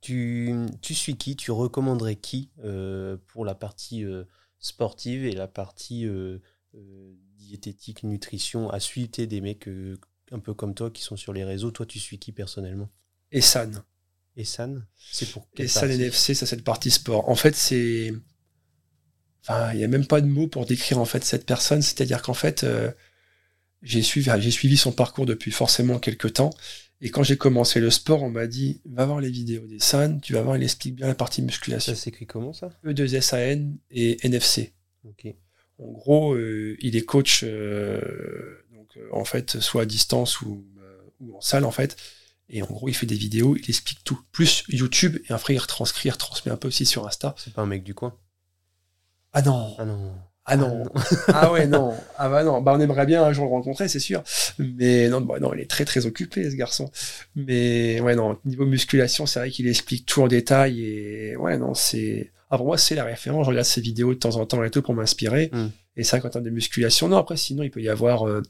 Tu, tu suis qui? Tu recommanderais qui euh, pour la partie euh, sportive et la partie euh, diététique, nutrition à suivre des mecs un peu comme toi qui sont sur les réseaux. Toi, tu suis qui personnellement? Et San. Et San C'est pour Et quelle San partie NFC, ça c'est le partie sport. En fait, c'est. Enfin, il n'y a même pas de mots pour décrire en fait cette personne. C'est-à-dire qu'en fait, euh, j'ai suivi, j'ai suivi son parcours depuis forcément quelques temps. Et quand j'ai commencé le sport, on m'a dit va voir les vidéos des San, tu vas voir, il explique bien la partie musculation. Ça s'écrit comment ça? E2SAN et NFC. Ok. En gros, euh, il est coach, euh, donc, en fait, soit à distance ou, ou en salle, en fait. Et en gros, il fait des vidéos, il explique tout. Plus YouTube, et après, il retranscrit, il retransmet un peu aussi sur Insta. C'est pas un mec du coin? Ah non Ah non. Ah non Ah ouais, non Ah bah non Bah on aimerait bien un jour le rencontrer, c'est sûr. Mais non, bah non, il est très très occupé, ce garçon. Mais ouais, non, niveau musculation, c'est vrai qu'il explique tout en détail. Et ouais, non, c'est... Ah, pour moi, c'est la référence. Je regarde ses vidéos de temps en temps et tout pour m'inspirer. Mm. Et c'est vrai qu'en termes de musculation, non, après, sinon, il peut y avoir... euh,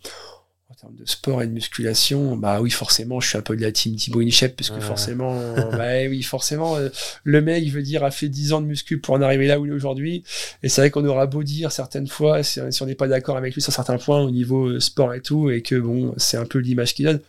en termes de sport et de musculation, bah oui, forcément, je suis un peu de la team Thibaut Inchep, parce que Ouais. forcément, bah oui, forcément, euh, le mec, il veut dire, a fait 10 ans de muscu pour en arriver là où il est aujourd'hui. Et c'est vrai qu'on aura beau dire certaines fois, si, si on n'est pas d'accord avec lui sur certains points au niveau euh, sport et tout, et que bon, c'est un peu l'image qu'il donne.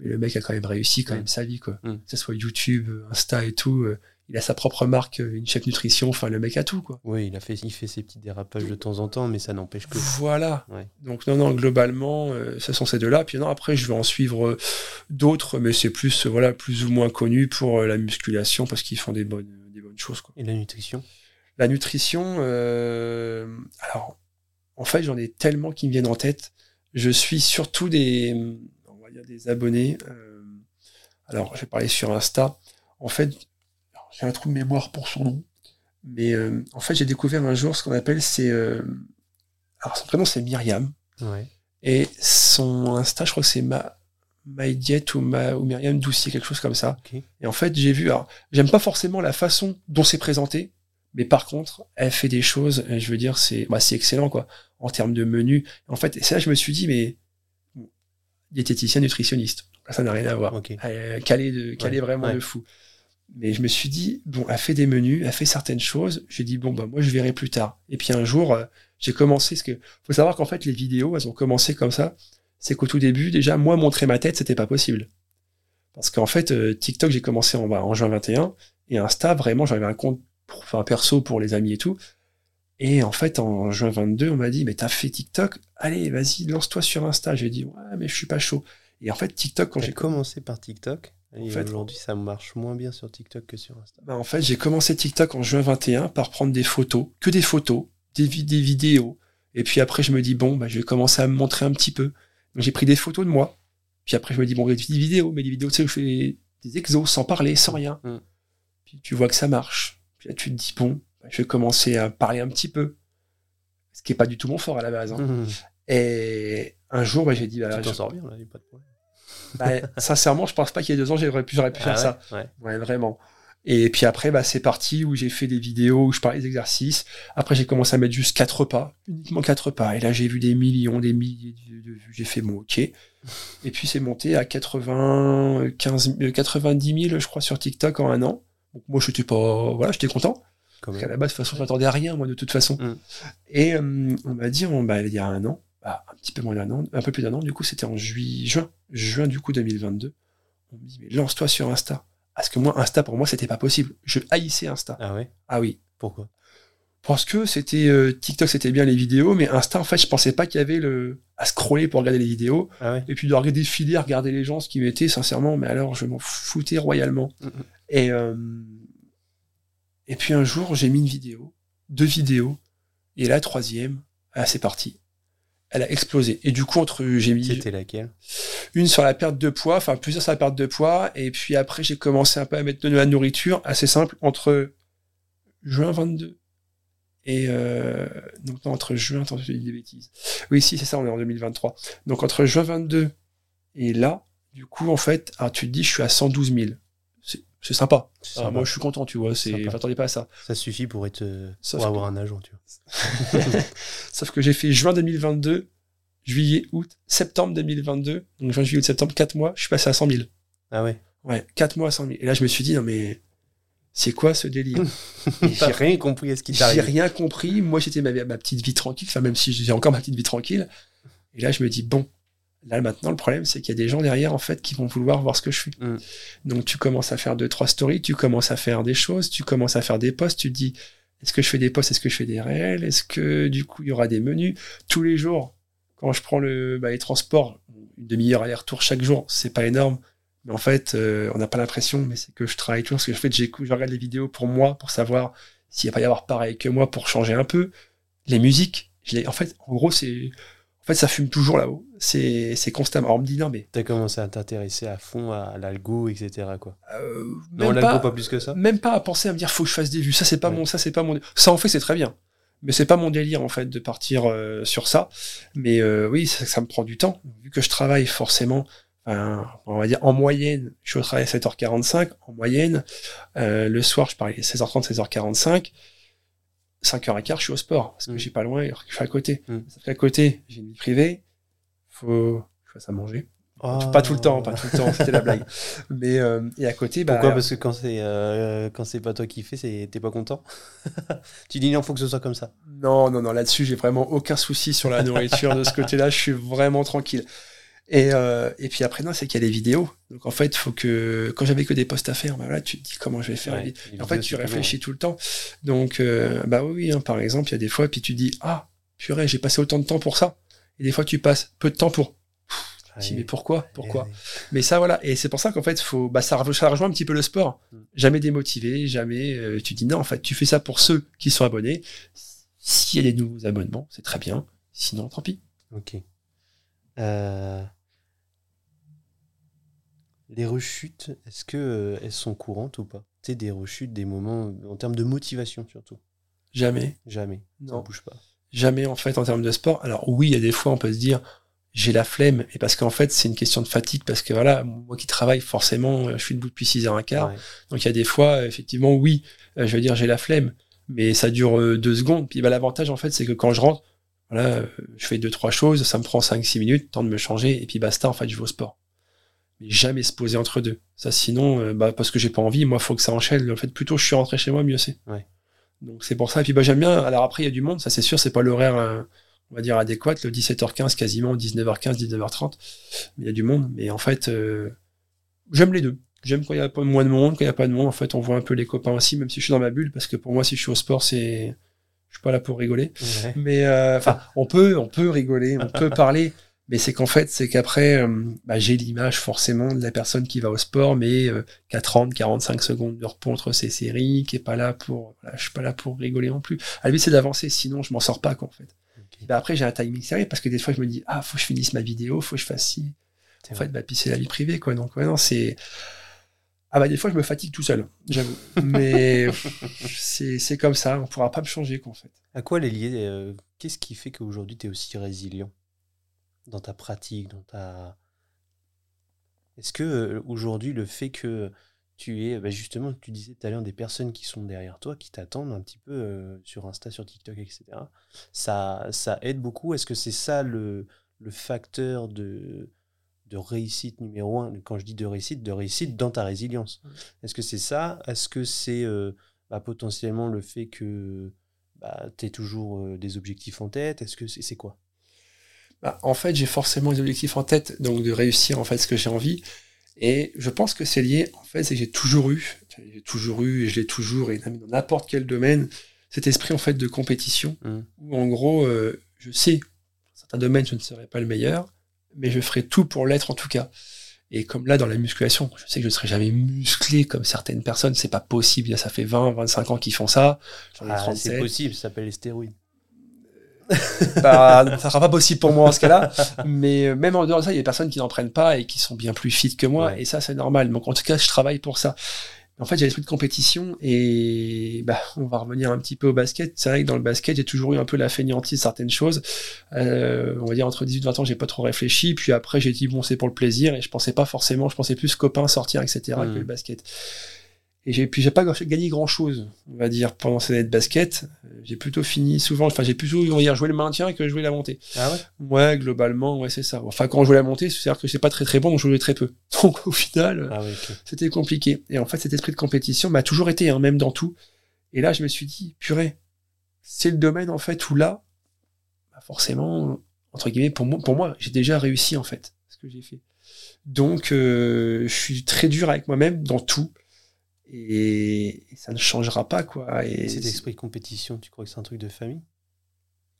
Mais le mec a quand même réussi quand même sa vie, quoi. Mm. Que ce soit YouTube, euh, Insta et tout. euh, il a sa propre marque, euh, une chef nutrition, enfin, le mec a tout, quoi. Oui, il, a fait, il fait ses petits dérapages de temps en temps, mais ça n'empêche que. Voilà. Ouais. Donc non, non, globalement, euh, ce sont ces deux-là. Puis non, après, je vais en suivre euh, d'autres, mais c'est plus, euh, voilà, plus ou moins connu pour la musculation parce qu'ils font des bonnes, des bonnes choses. Quoi. Et la nutrition? La nutrition, euh, alors, en fait, j'en ai tellement qui me viennent en tête. Je suis surtout des, on va dire des abonnés. alors, je vais parler sur Insta. En fait, j'ai un trou de mémoire pour son nom, mais euh, en fait, j'ai découvert un jour ce qu'on appelle, c'est, euh, alors son prénom c'est Myriam. Ouais. Et son Insta, je crois que c'est ma ou, ma, ou Myriam Doucier, quelque chose comme ça. Et en fait, j'ai vu, alors, j'aime pas forcément la façon dont c'est présenté, mais par contre, elle fait des choses, je veux dire, c'est bah, excellent, quoi, en termes de menu. En fait, et c'est là que je me suis dit, mais diététicien, nutritionniste, ça n'a rien à voir. Ok. Elle, calé de, calé Ouais, vraiment ouais. de fou. Mais je me suis dit, bon, elle fait des menus, elle fait certaines choses. J'ai dit, bon, bah, moi, je verrai plus tard. Et puis un jour, euh, j'ai commencé, ce que, faut savoir qu'en fait, les vidéos, elles ont commencé comme ça. C'est qu'au tout début, déjà, moi, montrer ma tête, c'était pas possible. Parce qu'en fait, euh, TikTok, j'ai commencé en, bah, en juin 21. Et Insta, vraiment, j'avais un compte, pour, enfin, perso pour les amis et tout. Et en fait, en juin 22, on m'a dit, mais t'as fait TikTok? Allez, vas-y, lance-toi sur Insta. J'ai dit, ouais, mais je suis pas chaud. Et en fait, TikTok, quand J'ai j'ai commencé par TikTok? En fait- aujourd'hui, ça marche moins bien sur TikTok que sur Insta. Bah, en fait, j'ai commencé TikTok en juin 21 par prendre des photos, que des photos, des, des vidéos. Et puis après, je me dis, bon, bah, je vais commencer à me montrer un petit peu. Donc, j'ai pris des photos de moi. Puis après, je me dis, bon, des vidéos, mais des vidéos, tu sais, où je fais des exos sans parler, sans rien. Mm. Puis tu vois que ça marche. Puis là, tu te dis, bon, bah, je vais commencer à parler un petit peu. Ce qui est pas du tout mon fort à la base. hein. Mmh. Et un jour, bah, j'ai dit, bah, tu t'en je- sors bien, là, y a pas de problème. Bah, sincèrement, je pense pas qu'il y a deux ans, j'aurais pu, pu faire Ah ça. ouais vraiment. Et puis après, bah, c'est parti où j'ai fait des vidéos où je parlais des exercices. Après, j'ai commencé à mettre juste quatre repas, uniquement quatre repas. Et là, j'ai vu des millions, des milliers de vues. J'ai fait bon, ok. Et puis, c'est monté à 80, 15, euh, 90 000, je crois, sur TikTok en un an. Donc, moi, j'étais pas, voilà, j'étais content. Parce qu'à même. la base, de toute façon, je m'attendais à rien, moi, de toute façon. Mm. Et euh, on m'a dit, on, bah, il y a un an, bah, un petit peu moins d'un an, un peu plus d'un an, du coup, c'était en juillet, juin, juin, du coup, 2022. On me dit, mais lance-toi sur Insta. Parce que moi, Insta, pour moi, c'était pas possible. Je haïssais Insta. Ah ouais? Ah oui. Pourquoi? Parce que c'était euh, TikTok, c'était bien les vidéos, mais Insta, en fait, je pensais pas qu'il y avait le à scroller pour regarder les vidéos, Ah ouais? Et puis de regarder défiler, à regarder les gens, ce qui mettaient, sincèrement, mais alors je m'en foutais royalement. Mhm. Et euh, et puis un jour, j'ai mis une vidéo, deux vidéos, et la troisième, ah, c'est parti. Elle a explosé. Et du coup, entre j'ai mis C'était laquelle? une sur la perte de poids, enfin plusieurs sur la perte de poids, et puis après j'ai commencé un peu à mettre de la nourriture, assez simple, entre juin 22 et euh, donc non, entre juin, attends, je dis des bêtises. Oui, si c'est ça, on est en 2023. Donc entre juin 22 et là, du coup en fait, ah, tu te dis je suis à 112 000. C'est- sympa. Ah, sympa. moi je suis content, tu vois. C'est, Sympa. j'attendais pas à ça. Ça suffit pour être euh, Sauf pour que- avoir un agent, tu vois. Sauf que j'ai fait juin 2022, juillet, août, septembre 2022. Donc juin, juillet, août, septembre, 4 mois, je suis passé à 100 000. Ah ouais Ouais, 4 mois à 100 000. Et là, je me suis dit, non, mais c'est quoi ce délire? J'ai rien compris à ce qui J'ai t'arrive. rien compris. Moi, j'étais ma, ma petite vie tranquille, enfin, même si j'ai encore ma petite vie tranquille. Et là, je me dis, bon, là, maintenant, le problème, c'est qu'il y a des gens derrière, en fait, qui vont vouloir voir ce que je fais. Mm. Donc, tu commences à faire deux, trois stories, tu commences à faire des choses, tu commences à faire des posts, tu te dis, est-ce que je fais des posts, est-ce que je fais des réels, est-ce que, du coup, il y aura des menus? Tous les jours quand je prends le, bah, les transports, une demi-heure aller-retour chaque jour, c'est pas énorme. Mais en fait, euh, on n'a pas l'impression, mais c'est que je travaille toujours. Parce que en fait, j'écoute, je regarde les vidéos pour moi, pour savoir s'il va pas y avoir pareil que moi, pour changer un peu. Les musiques, je les, en fait, en gros, c'est, en fait, ça fume toujours là-haut. C'est, c'est constamment. Alors, on me dit non, mais T'as commencé à t'intéresser à fond à l'algo, etc. Quoi. euh, Non, l'algo pas, pas plus que ça? même pas à penser à me dire faut que je fasse des vues. Ça, c'est pas Ouais. mon, ça, c'est pas mon. Ça, en fait, c'est très bien. Mais c'est pas mon délire, en fait, de partir euh, sur ça. Mais euh, oui, ça, ça me prend du temps. Vu que je travaille forcément, on va dire en moyenne, je suis au travail à 7h45. En moyenne, le soir, je parlais 16h30, 16h45. 5h15, je suis au sport. Parce que Mm. j'ai pas loin, je suis à côté. Mm. Sauf qu'à côté, j'ai une vie privée. Faut que je fasse à manger. Ah. Pas tout le temps, pas tout le temps, c'était la blague. Mais, euh, et à côté, bah. Pourquoi? Parce que quand c'est euh, quand c'est pas toi qui fais, c'est t'es pas content? tu dis non, faut que ce soit comme ça. Non, non, non, là-dessus, j'ai vraiment aucun souci sur la nourriture de ce côté-là. Je suis vraiment tranquille. Et, euh, et puis après, non, c'est qu'il y a les vidéos. Donc en fait, faut que quand j'avais que des posts à faire, bah voilà, tu te dis comment je vais faire. Ouais, En fait, tu réfléchis tout le temps. Donc, euh, bah oui, hein, par exemple, il y a des fois, puis tu dis, ah, purée, j'ai passé autant de temps pour ça. Et des fois, tu passes peu de temps pour. Tu te dis, mais pourquoi? Pourquoi? Ouais. Mais ça, voilà. Et c'est pour ça qu'en fait, faut, bah, ça, ça rejoint un petit peu le sport. Mm. Jamais démotivé, jamais. euh, tu dis non, en fait, tu fais ça pour ceux qui sont abonnés. S'il y a des nouveaux abonnements, c'est très bien. Sinon, tant pis. Ok. Euh, Les rechutes, est-ce que euh, elles sont courantes ou pas? Tu des rechutes, des moments en termes de motivation surtout. Jamais. Jamais. Ça Non. bouge pas. Jamais, en fait, en termes de sport. Alors, oui, il y a des fois, on peut se dire, j'ai la flemme. Et parce qu'en fait, c'est une question de fatigue. Parce que voilà, moi qui travaille, forcément, euh, je suis debout depuis 6h15. Ouais. Donc il y a des fois, euh, effectivement, oui, euh, je veux dire, j'ai la flemme, mais ça dure euh, deux secondes. Puis bah, l'avantage, en fait, c'est que quand je rentre, voilà, je fais deux, trois choses, ça me prend cinq, six minutes, temps de me changer, et puis basta, en fait, je vais au sport. Mais jamais se poser entre deux. Ça, sinon, euh, bah, parce que j'ai pas envie, moi, faut que ça enchaîne. En fait, plutôt je suis rentré chez moi, mieux c'est. Ouais. Donc c'est pour ça. Et puis bah, j'aime bien. Alors après, il y a du monde, ça c'est sûr, c'est pas l'horaire, euh, on va dire, adéquat, le 17h15 quasiment, 19h15, 19h30. Mais il y a du monde. Mais en fait, euh, j'aime les deux. J'aime quand il y a pas moins de monde, quand il y a pas de monde. En fait, on voit un peu les copains aussi, même si je suis dans ma bulle, parce que pour moi, si je suis au sport, c'est, je suis pas là pour rigoler. Ouais. Mais euh, enfin, on peut, on peut rigoler, on peut parler, mais c'est qu'en fait, c'est qu'après, euh, bah, j'ai l'image forcément de la personne qui va au sport, mais euh, qui a 30, 45 secondes de repos entre ses séries, qui est pas là pour, voilà, je suis pas là pour rigoler non plus. À lui, c'est d'avancer, sinon je m'en sors pas, quoi, en fait. Ok. Bah, après, j'ai un timing sérieux parce que des fois, je me dis, ah, faut que je finisse ma vidéo, faut que je fasse ci. En vrai. fait, bah, puis c'est la vie privée, quoi. Donc, ouais, non, c'est. Ah, bah, des fois, je me fatigue tout seul, j'avoue. Mais c'est comme ça, on pourra pas me changer, quoi, en fait. À quoi les lier euh, Qu'est-ce qui fait qu'aujourd'hui tu es aussi résilient dans ta pratique, dans ta. Est-ce que euh, aujourd'hui le fait que tu es, bah, justement, tu disais tout à l'heure des personnes qui sont derrière toi, qui t'attendent un petit peu euh, sur Insta, sur TikTok, etc. Ça, ça aide beaucoup? Est-ce que c'est ça le, le facteur de, de réussite numéro un Quand je dis de réussite, de réussite dans ta résilience. Est-ce que c'est ça? Est-ce que c'est euh, bah, potentiellement le fait que bah, tu toujours euh, des objectifs en tête? Est-ce que c'est c'est quoi? Bah, en fait, j'ai forcément des objectifs en tête, donc de réussir en fait ce que j'ai envie. Et je pense que c'est lié, en fait, c'est que j'ai toujours eu, j'ai toujours eu, et je l'ai toujours, et dans n'importe quel domaine, cet esprit en fait de compétition, Mhm. où en gros, euh, je sais, dans certains domaines, je ne serai pas le meilleur, mais je ferai tout pour l'être en tout cas. Et comme là, dans la musculation, je sais que je ne serai jamais musclé comme certaines personnes, c'est pas possible, ça fait 20, 25 ans qu'ils font ça, Ah, 37. C'est possible, ça s'appelle les stéroïdes. bah, ça sera pas possible pour moi en ce cas-là. Mais euh, même en dehors de ça, il y a des personnes qui n'en prennent pas et qui sont bien plus fit que moi. Ouais. Et ça, c'est normal. Donc, en tout cas, je travaille pour ça. En fait, j'ai l'esprit de compétition et bah, on va revenir un petit peu au basket. C'est vrai que dans le basket, j'ai toujours eu un peu la fainéantise de certaines choses. Euh, on va dire entre 18 et 20 ans, j'ai pas trop réfléchi. Puis après, j'ai dit bon, c'est pour le plaisir et je pensais pas forcément, je pensais plus copains, sortir, etc. Que le basket. Et j'ai puis j'ai pas gagné grand chose, on va dire, pendant ces années de basket. J'ai plutôt fini souvent, enfin j'ai plutôt on va dire jouer le maintien que jouer la montée. Ah ouais? Ouais, globalement, ouais c'est ça. Enfin quand on jouait la montée, c'est-à-dire que c'est pas très très bon, donc je jouais très peu. Donc au final, Ah ouais, c'était compliqué. Et en fait, cet esprit de compétition m'a toujours été, hein, même dans tout. Et là, je me suis dit, purée, c'est le domaine en fait où là, bah, forcément, entre guillemets, pour moi, pour moi, j'ai déjà réussi en fait ce que j'ai fait. Donc, euh, je suis très dur avec moi-même dans tout, et, et ça ne changera pas quoi. Et Et cet esprit de compétition, tu crois que c'est un truc de famille?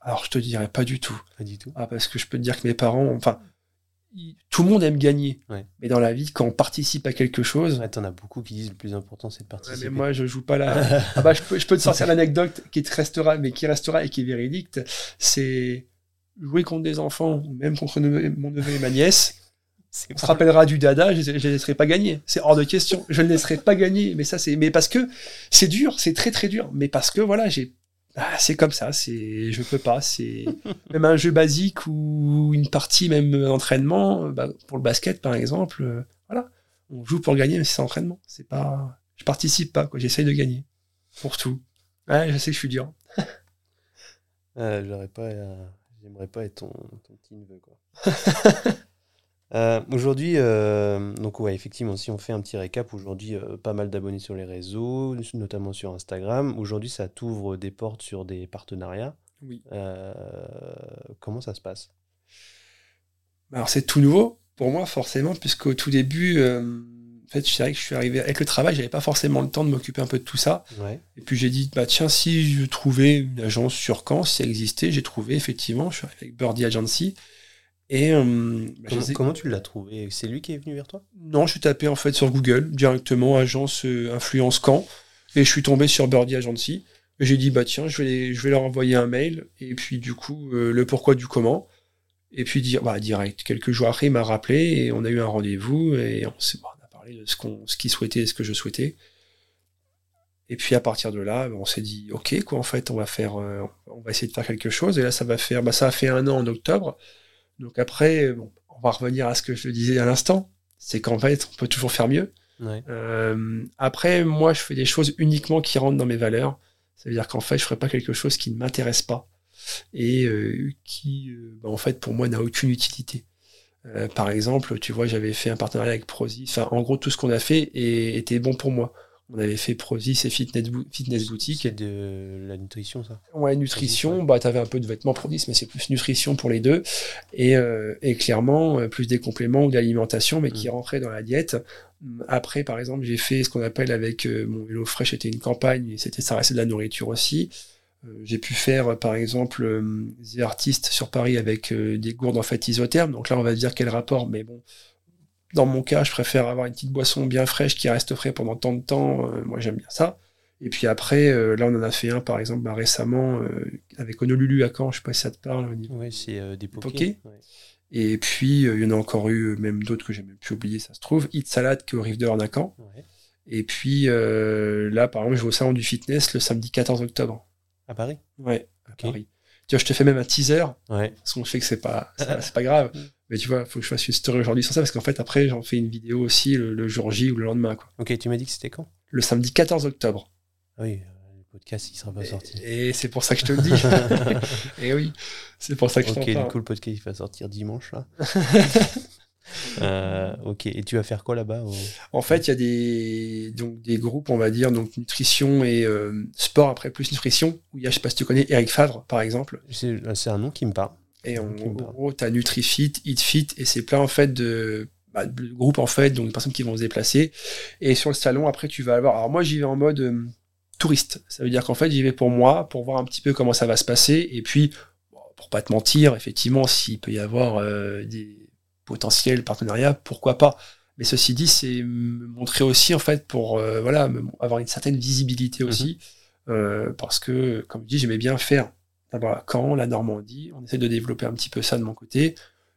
Alors, je te dirais pas du tout. Pas du tout. Ah, parce que je peux te dire que mes parents, enfin, tout le monde aime gagner, Ouais. mais dans la vie, quand on participe à quelque chose, Ouais, t'en as beaucoup qui disent le plus important, c'est de Ouais, participer. mais moi, je joue pas là. ah bah, je peux, je peux te sortir l'anecdote qui te restera, mais qui restera et qui est véridique. C'est jouer contre des enfants, même contre mon neveu et ma nièce. On se rappellera du dada, je ne les laisserai pas gagner. C'est hors de question. Je ne laisserai pas gagner. Mais ça, c'est, mais parce que c'est dur, c'est très très dur. Mais parce que voilà, j'ai, ah, c'est comme ça. C'est, je peux pas. C'est même un jeu basique ou une partie même entraînement. euh, bah, pour le basket, par exemple, euh, voilà, on joue pour gagner, mais c'est entraînement. C'est pas, je participe pas. Quoi. J'essaye de gagner pour tout. Ouais, je sais que je suis dur. Euh, j'aurais pas, euh, j'aimerais pas être ton, ton petit neveu quoi. Euh, aujourd'hui, euh, donc ouais, effectivement, si on fait un petit récap, aujourd'hui, euh, pas mal d'abonnés sur les réseaux, notamment sur Instagram. Aujourd'hui, ça t'ouvre des portes sur des partenariats. Oui. Comment ça se passe? Alors c'est tout nouveau pour moi forcément, puisqu'au tout début, en fait, c'est vrai que je suis arrivé avec le travail, j'avais pas forcément le temps de m'occuper un peu de tout ça. Ouais. Et puis j'ai dit, bah tiens, si je trouvais une agence sur Caen, si elle existait, j'ai trouvé effectivement, je suis arrivé avec Birdie Agency. Et euh, bah, Comment, sais- comment tu l'as trouvé? C'est lui qui est venu vers toi? non, je suis tapé en fait sur Google directement agence euh, influence Caen, et je suis tombé sur Birdie Agency. J'ai dit bah tiens, je vais je vais leur envoyer un mail et puis du coup euh, le pourquoi du comment. Et puis dire bah direct quelques jours après il m'a rappelé et on a eu un rendez-vous et on s'est bah, on a parlé de ce qu'on ce qu'il souhaitait et ce que je souhaitais. Et puis à partir de là, on s'est dit ok quoi en fait on va faire on va essayer de faire quelque chose et là ça va faire bah ça a fait un an en octobre. Donc après bon, on va revenir à ce que je disais à l'instant, c'est qu'en fait on peut toujours faire mieux. Ouais. Euh, après, moi, je fais des choses uniquement qui rentrent dans mes valeurs. Ça veut dire qu'en fait, je ferai pas quelque chose qui ne m'intéresse pas et euh, qui, euh, bah, en fait, pour moi, n'a aucune utilité. Par exemple, tu vois, j'avais fait un partenariat avec Prozis. Enfin, en gros, tout ce qu'on a fait est- était bon pour moi. On avait fait Prozis et Fitness, Bou- Fitness Boutique. C'est de la nutrition, ça? Ouais, nutrition, ouais. bah t'avais un peu de vêtements Prodis, mais c'est plus nutrition pour les deux. Et, euh, et clairement, euh, plus des compléments ou d'alimentation, mais qui Mm. rentraient dans la diète. Après, par exemple, j'ai fait ce qu'on appelle avec euh, mon vélo fraîche, c'était une campagne, et c'était ça restait de la nourriture aussi. Euh, j'ai pu faire, par exemple, euh, The Artist sur Paris avec des gourdes en fait isothermes. Donc là, on va dire quel rapport, mais bon. Dans mon cas, je préfère avoir une petite boisson bien fraîche qui reste frais pendant tant de temps. Euh, moi, j'aime bien ça. Et puis après, euh, là, on en a fait un, par exemple, bah, récemment, euh, avec Honolulu à Caen, je sais pas si ça te parle. au niveau- Ouais, c'est euh, des pokés. Ouais. Et puis, il y en a encore eu, même d'autres que j'ai même pu oublier, ça se trouve. Eat Salad, qui est au Rive de à Caen. Ouais. Et puis, là, par exemple, je vais au salon du fitness le samedi 14 octobre. À Paris? Ouais, à. Paris. Tu vois, je te fais même un teaser, Ouais. parce qu'on sait que c'est pas, pas, c'est pas grave. Mais tu vois, faut que je fasse une story aujourd'hui sur ça, parce qu'en fait, après, j'en fais une vidéo aussi le, le jour J ou le lendemain, quoi. Ok, tu m'as dit que c'était quand? Le samedi 14 octobre. Ah oui, euh, le podcast, il sera pas sorti. Et, c'est pour ça que je te le dis. et oui, c'est pour ça que je Ok, t'en du parle. coup, le podcast, il va sortir dimanche, là. Euh, ok, et tu vas faire quoi là-bas au- En fait, il y a des, donc, des groupes, on va dire, donc nutrition et euh, sport, après plus nutrition, où il y a, je sais pas si tu connais, Eric Favre, par exemple. C'est c'est un nom qui me parle. Et en, bah. gros, tu as NutriFit, EatFit, et c'est plein, en fait, de, bah, de groupes, en fait, donc des personnes qui vont se déplacer. Et sur le salon, après, tu vas avoir. Alors, moi, j'y vais en mode euh, touriste. Ça veut dire qu'en fait, j'y vais pour moi, pour voir un petit peu comment ça va se passer. Et puis, bon, pour pas te mentir, effectivement, s'il peut y avoir euh, des potentiels partenariats, pourquoi pas. Mais ceci dit, c'est me montrer aussi, en fait, pour euh, voilà, avoir une certaine visibilité aussi. euh, parce que, comme je dis, j'aimais bien faire d'abord la Caen, la Normandie. On essaie de développer un petit peu ça de mon côté.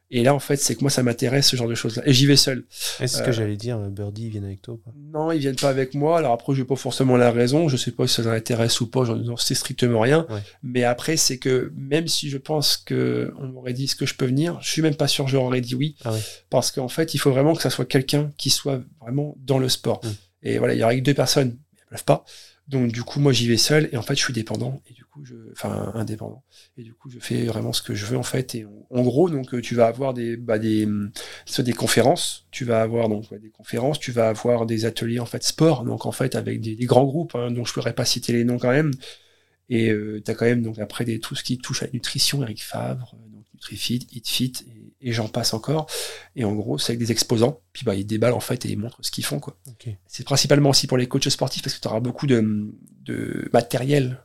Et là, en fait, c'est que moi, ça m'intéresse, ce genre de choses-là. Et j'y vais seul. Et C'est ce Euh, que j'allais dire, euh, Birdie, ils viennent avec toi ou pas? Non, ils viennent pas avec moi. Alors après, j'ai pas forcément la raison. Je sais pas si ça les intéresse ou pas. J'en sais strictement rien. Ouais. Mais après, c'est que même si je pense que on m'aurait dit ce que je peux venir, je suis même pas sûr que j'aurais dit oui. Ah ouais. Parce qu'en fait, il faut vraiment que ça soit quelqu'un qui soit vraiment dans le sport. Mm. Et voilà, il y aurait que deux personnes, elles peuvent pas. Donc du coup, moi j'y vais seul et en fait je suis dépendant et du coup je, enfin indépendant. Et du coup je fais vraiment ce que je veux en fait. Et en, gros donc tu vas avoir des bah, des soit des conférences, tu vas avoir donc des conférences, tu vas avoir des ateliers en fait sport. Donc en fait avec des, grands groupes hein, dont je pourrais pas citer les noms quand même. Et euh, tu quand même donc après des tout ce qui touche à la nutrition, Eric Favre, euh, donc NutriFit, EatFit et, j'en passe encore. Et en gros, c'est avec des exposants. Puis bah ils déballent en fait et ils montrent ce qu'ils font quoi. C'est principalement aussi pour les coachs sportifs parce que tu auras beaucoup de, de matériel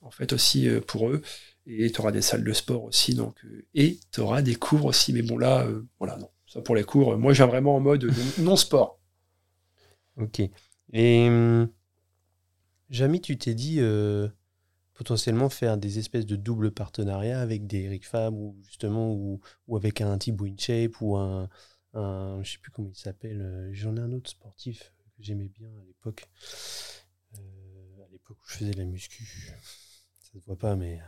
en fait aussi euh, pour eux. Et tu auras des salles de sport aussi. Donc, euh, et tu auras des cours aussi. Mais bon là, euh, voilà, non. Ça pour les cours. Moi, je viens vraiment en mode non- non-sport. Ok. Et hum, jamais tu t'es dit euh, potentiellement faire des espèces de double partenariat avec des Eric Fab ou justement ou, ou avec un Thibaut InShape ou un, un je sais plus comment il s'appelle. euh, J'en ai un autre sportif que j'aimais bien à l'époque. Euh, à l'époque où je faisais de la muscu. Ça se voit pas, mais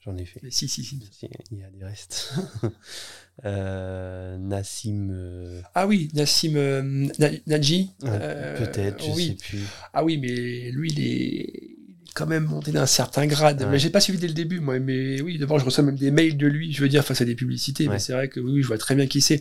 j'en ai fait. Si, si, si. Si, Il y a des restes. euh, Nassim. euh, Ah oui, Nassim euh, Na- Nadji. euh, Peut-être, je oui. sais plus. Ah oui, mais lui, il est quand même monté d'un certain grade. Ouais. Mais j'ai pas suivi dès le début, moi. Mais oui, d'abord, je reçois même des mails de lui, je veux dire, face à des publicités. Ouais. Mais c'est vrai que oui, je vois très bien qui c'est.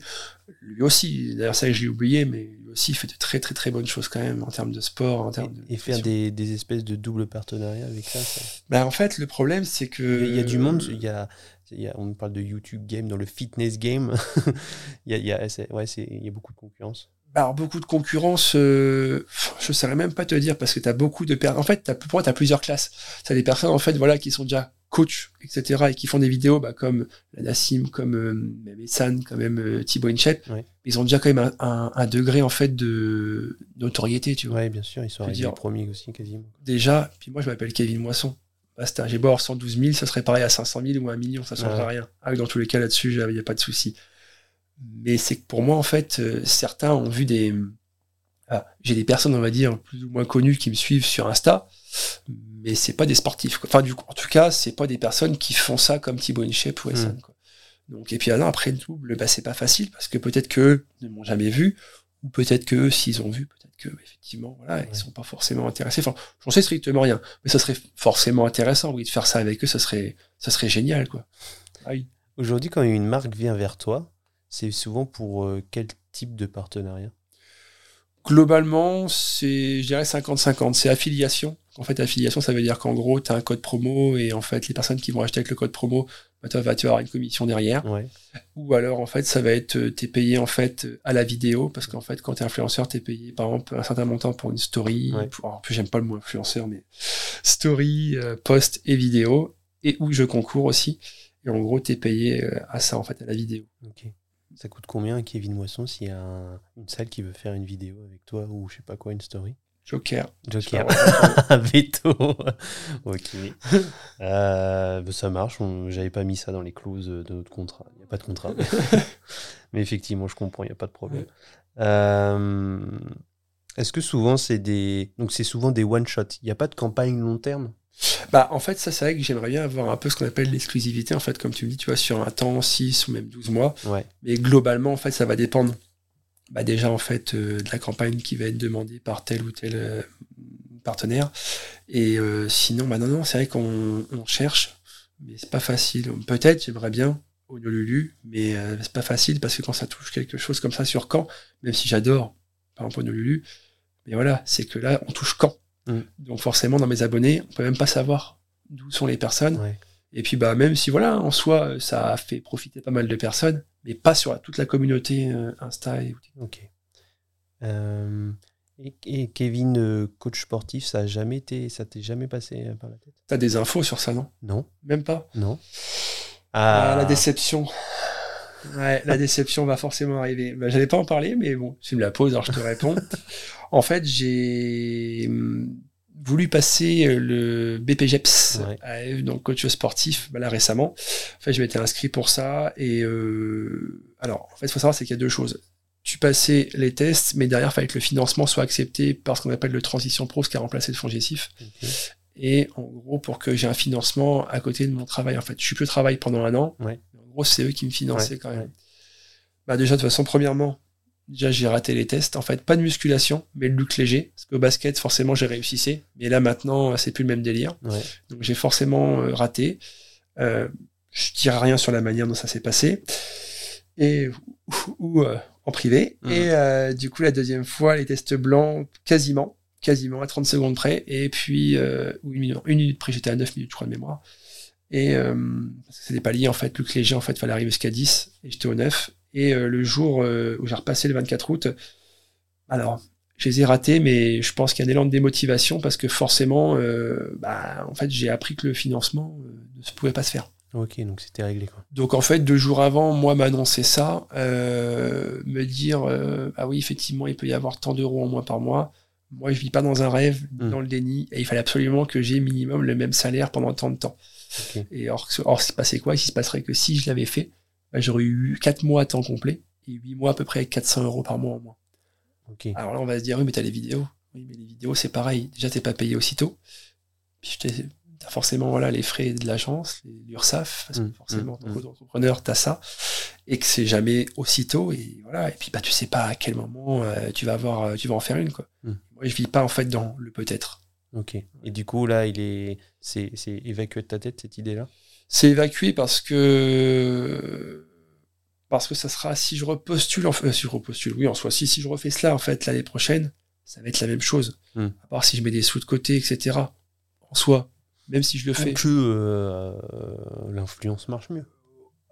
Lui aussi, d'ailleurs, ça, je l'ai oublié, mais lui aussi, il fait de très, très, très bonnes choses quand même en termes de sport, en termes de. Et, et faire des, des espèces de double partenariat avec ça. ça- Bah, en fait, le problème, c'est que. Il y a du monde, il y a, il y a- on parle de YouTube game, dans le fitness game. il, y a, il, y a, ouais, il y a beaucoup de concurrence. Alors, beaucoup de concurrence, euh, je saurais même pas te dire parce que tu as beaucoup de personnes. En fait, pour moi, tu as plusieurs classes. Tu as des personnes en fait, voilà, qui sont déjà coach, etc., et qui font des vidéos bah, comme la Nassim, comme euh, même Essan, comme même euh, Thibaut Inchep. Ils ont déjà quand même un, un- un degré en fait de notoriété, tu vois. Ouais, bien sûr, ils sont dire- premiers aussi, quasiment. Déjà, puis moi je m'appelle Kevin Moisson. Basta, j'ai beau avoir 112 000, ça serait pareil à 500 000 ou à 1 million, ça changerait Ouais. rien. Ah, oui, dans tous les cas là-dessus, il n'y a pas de souci. Mais c'est que pour moi, en fait, euh, certains ont vu des. Ah, j'ai des personnes, on va dire, plus ou moins connues qui me suivent sur Insta, mais c'est pas des sportifs. quoi. Enfin, du coup, en tout cas, c'est pas des personnes qui font ça comme Thibaut InShape ou Essan. quoi. Donc, et puis alors, après le double, bah, c'est pas facile parce que peut-être qu'eux ne m'ont jamais vu, ou peut-être que s'ils ont vu, peut-être que effectivement, voilà, Ouais. ils sont pas forcément intéressés. Enfin, j'en sais strictement rien, mais ça serait forcément intéressant, oui, de faire ça avec eux, ça serait, ça serait génial, quoi. Ah oui. Aujourd'hui, quand une marque vient vers toi, c'est souvent pour euh, quel type de partenariat? Globalement, c'est, je dirais 50-50. C'est affiliation. En fait, affiliation, ça veut dire qu'en gros, tu as un code promo et en fait, les personnes qui vont acheter avec le code promo, bah, tu vas avoir une commission derrière. Ouais. Ou alors, en fait, ça va être, euh, t'es payé en fait à la vidéo parce qu'en fait, quand t'es influenceur, t'es payé par exemple un certain montant pour une story. Ouais. Pour, en plus, j'aime pas le mot influenceur, mais story, euh, post et vidéo. Et où je concours aussi. Et en gros, t'es payé euh, à ça, en fait, à la vidéo. Ça coûte combien, Kevin Moisson, s'il y a un- une salle qui veut faire une vidéo avec toi ou je sais pas quoi, une story? Joker. Joker. Un veto. ok. Euh, bah, ça marche. J'avais pas mis ça dans les clauses de notre contrat. Il n'y a pas de contrat. Mais effectivement, je comprends, il n'y a pas de problème. Euh, Est-ce que souvent c'est des. Donc c'est souvent des one-shot. Il n'y a pas de campagne long terme? Bah, en fait, ça, c'est vrai que j'aimerais bien avoir un peu ce qu'on appelle l'exclusivité, en fait, comme tu me dis, tu vois, sur un temps 6 ou même 12 mois. Ouais. Mais globalement, en fait, ça va dépendre. Bah, déjà, en fait, euh, de la campagne qui va être demandée par tel ou tel euh, partenaire. Et euh, sinon, bah, non, non, c'est vrai qu'on on cherche, mais c'est pas facile. Peut-être, j'aimerais bien au Lulu, mais c'est pas facile parce que quand ça touche quelque chose comme ça sur Caen, même si j'adore, par exemple, au Lulu, mais voilà, c'est que là, on touche Caen. Mm. Donc forcément, dans mes abonnés, on peut même pas savoir d'où sont les personnes. Ouais. Et puis bah même si voilà, en soi, ça a fait profiter pas mal de personnes, mais pas sur toute la communauté euh, Insta et Ok. Euh, et, et Kevin, euh, coach sportif, ça a jamais été, ça t'est jamais passé par la tête? T'as des infos sur ça, non? Non, Même pas? Non. Ah, la déception. Ouais, la déception va forcément arriver. Bah, J'allais pas en parler, mais bon, tu me la poses, alors je te réponds. en fait, j'ai hum, voulu passer euh, le BPGEPS, Ouais. donc coach sportif, bah, là récemment. En fait, je m'étais inscrit pour ça. Et euh, alors, en fait, il faut savoir, c'est qu'il y a deux choses. Tu passais les tests, mais derrière, il fallait que le financement soit accepté par ce qu'on appelle le Transition Pro, ce qui a remplacé le fonds GESIF. Et en gros, pour que j'ai un financement à côté de mon travail, en fait, je suis plus au travail pendant un an. Ouais. En gros, c'est eux qui me finançaient Ouais, quand même. Bah déjà, de toute façon, premièrement, déjà j'ai raté les tests. En fait, pas de musculation, mais le look léger. Parce qu'au basket, forcément, j'ai réussi. Mais là, maintenant, c'est plus le même délire. Donc j'ai forcément euh, raté. Euh, je dirai rien sur la manière dont ça s'est passé. Et ou, euh, en privé. Mmh. Et du coup, la deuxième fois, les tests blancs, quasiment, quasiment à 30 secondes près. Et puis, une minute, une minute près, j'étais à 9 minutes, je crois, de mémoire. Et euh, c'était pas lié en fait. Luc Léger, en fait, fallait arriver jusqu'à 10 et j'étais au 9. Et euh, le jour euh, où j'ai repassé le 24 août, alors, je les ai ratés, mais je pense qu'il y a un élan de démotivation parce que forcément, euh, bah, en fait, j'ai appris que le financement ne se pouvait pas se faire. Ok, donc c'était réglé quoi. Donc en fait, deux jours avant, moi m'annoncer ça, me dire ah oui effectivement il peut y avoir tant d'euros en moins par mois. Moi je vis pas dans un rêve, hmm. dans le déni, et il fallait absolument que j'ai minimum le même salaire pendant tant de temps. Et or, or, se passait quoi? Il se passerait que si je l'avais fait, bah, j'aurais eu 4 mois à temps complet et 8 mois à peu près avec 400 euros par mois en moins. Alors là, on va se dire, oui, mais t'as les vidéos. Oui, mais les vidéos, c'est pareil. Déjà, t'es pas payé aussitôt. Puis t'as forcément voilà, les frais de l'agence, l'URSAF, parce que mmh, forcément, mmh, mmh. entrepreneur, t'as ça. Et que c'est jamais aussitôt. Et voilà. Et puis, bah, tu sais pas à quel moment euh, tu vas avoir, euh, tu vas en faire une, quoi. Moi, je vis pas, en fait, dans le peut-être. Ok. Et du coup, là, il est, c'est, évacué de ta tête cette idée-là? C'est évacué parce que parce que ça sera si je repostule, en fait, si je repostule, oui, en soi, si si je refais cela en fait l'année prochaine, ça va être la même chose. Hmm. À part si je mets des sous de côté, etc. En soi, même si je le fais. Que euh, l'influence marche mieux.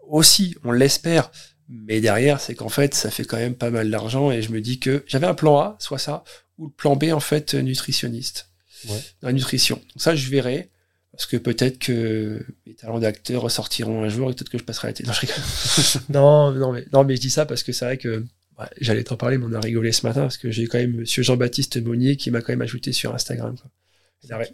Aussi, on l'espère. Mais derrière, c'est qu'en fait, ça fait quand même pas mal d'argent et je me dis que j'avais un plan A, soit ça, ou le plan B, en fait, nutritionniste dans la nutrition. Donc ça, je verrai. Parce que peut-être que mes talents d'acteur ressortiront un jour et peut-être que je passerai à la télé. Non, non, mais, non, mais je dis ça parce que c'est vrai que j'allais t'en parler, mais on a rigolé ce matin parce que j'ai quand même monsieur Jean-Baptiste Monnier qui m'a quand même ajouté sur Instagram. Quoi.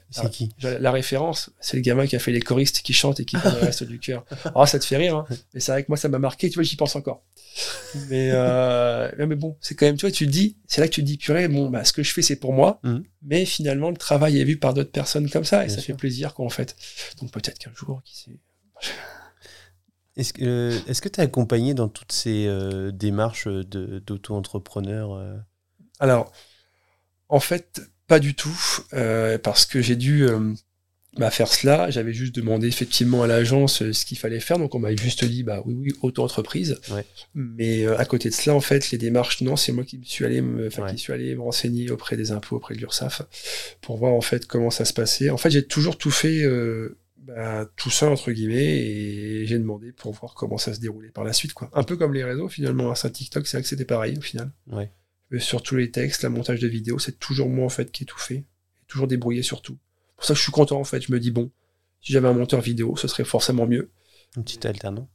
C'est qui La référence, c'est le gamin qui a fait les choristes qui chantent et qui font le reste du cœur. Alors ça te fait rire, hein mais c'est vrai que moi ça m'a marqué, tu vois, j'y pense encore. Mais, euh, mais bon, c'est quand même, tu vois, tu te dis, c'est là que tu te dis, purée, bon, bah, ce que je fais c'est pour moi, mmh. mais finalement le travail est vu par d'autres personnes comme ça et ça fait plaisir qu'on fait. Donc peut-être qu'un jour, qui sait. Est-ce que est-ce que tu es accompagné dans toutes ces euh, démarches d'auto-entrepreneur euh? Alors, en fait, pas du tout, euh, parce que j'ai dû euh, bah, faire cela. J'avais juste demandé effectivement à l'agence euh, ce qu'il fallait faire, donc on m'a juste dit bah oui oui auto-entreprise. Mais à côté de cela, en fait, les démarches, non, c'est moi qui me suis allé me, qui suis allé me renseigner auprès des impôts, auprès de l'URSSAF, pour voir en fait comment ça se passait. En fait, j'ai toujours tout fait. Bah, tout seul entre guillemets et j'ai demandé pour voir comment ça se déroulait par la suite quoi un peu comme les réseaux finalement ça TikTok c'est vrai que c'était pareil au final ouais sur tous les textes, la montage de vidéos, c'est toujours moi en fait qui ai tout fait, toujours débrouillé sur tout. Pour ça que je suis content en fait, je me dis bon, si j'avais un monteur vidéo, ce serait forcément mieux. Un petit alternant.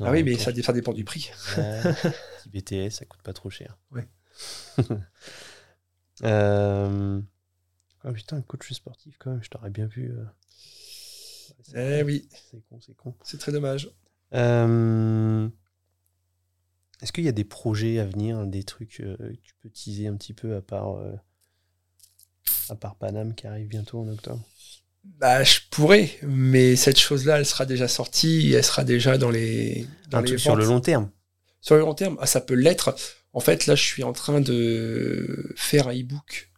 ah oui, mais ça, ça, dépend du prix. petit BTS, ça coûte pas trop cher. Ouais. euh... Oh putain, un coach sportif quand même, je t'aurais bien vu. Euh... Eh oui. C'est con, c'est con. C'est très dommage. Euh... Est-ce qu'il y a des projets à venir, des trucs euh, que tu peux teaser un petit peu à part, euh, à part Paname qui arrive bientôt en octobre? Bah, je pourrais, mais cette chose-là, elle sera déjà sortie, elle sera déjà dans les. Dans un truc sur le long terme? Sur le long terme, ah, ça peut l'être. En fait, là, je suis en train de faire un e-book.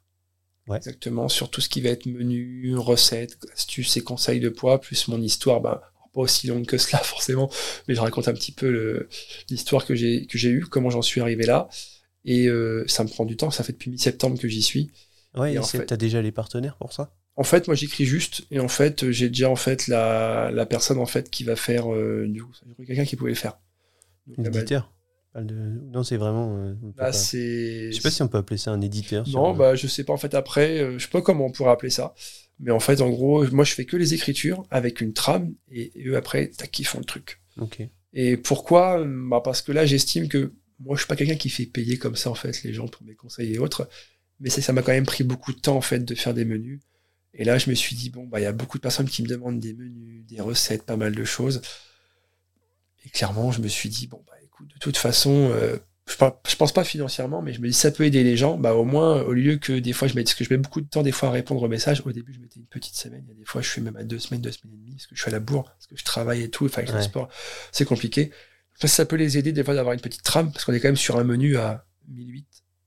Exactement, sur tout ce qui va être menu, recettes, astuces et conseils de poids, plus mon histoire. Bah, pas aussi longue que cela forcément, mais je raconte un petit peu l'histoire que j'ai que j'ai eue, comment j'en suis arrivé là. Et euh, ça me prend du temps, ça fait depuis mi-septembre que j'y suis. Ouais, et fait, t'as déjà les partenaires pour ça? En fait, moi j'écris juste, et en fait j'ai déjà en fait la, la personne en fait qui va faire euh, du coup, quelqu'un qui pouvait le faire. Éditeur? Non, c'est vraiment. Euh, bah, c'est. Je sais pas si on peut appeler ça un éditeur. Non, bah je sais pas en fait après, je sais pas comment on pourrait appeler ça. Mais en fait, en gros, moi, je fais que les écritures avec une trame et, eux, après, tac, ils font le truc. Et pourquoi? Bah Parce que là, j'estime que moi, je suis pas quelqu'un qui fait payer comme ça, en fait, les gens pour mes conseils et autres. Mais ça m'a quand même pris beaucoup de temps, en fait, de faire des menus. Et là, je me suis dit, bon, bah, il y a beaucoup de personnes qui me demandent des menus, des recettes, pas mal de choses. Et clairement, je me suis dit, bon, bah, écoute, de toute façon, euh, je, pense pas financièrement, mais je me dis ça peut aider les gens. Bah au moins, au lieu que des fois je mets, parce que je mets beaucoup de temps des fois à répondre aux messages. Au début, je mettais une petite semaine. Il y a des fois, je suis même à deux semaines, deux semaines et demie, parce que je suis à la bourre, parce que je travaille et tout. Enfin, avec le sport, c'est compliqué. Ça, ça peut les aider des fois d'avoir une petite trame, parce qu'on est quand même sur un menu à 1008,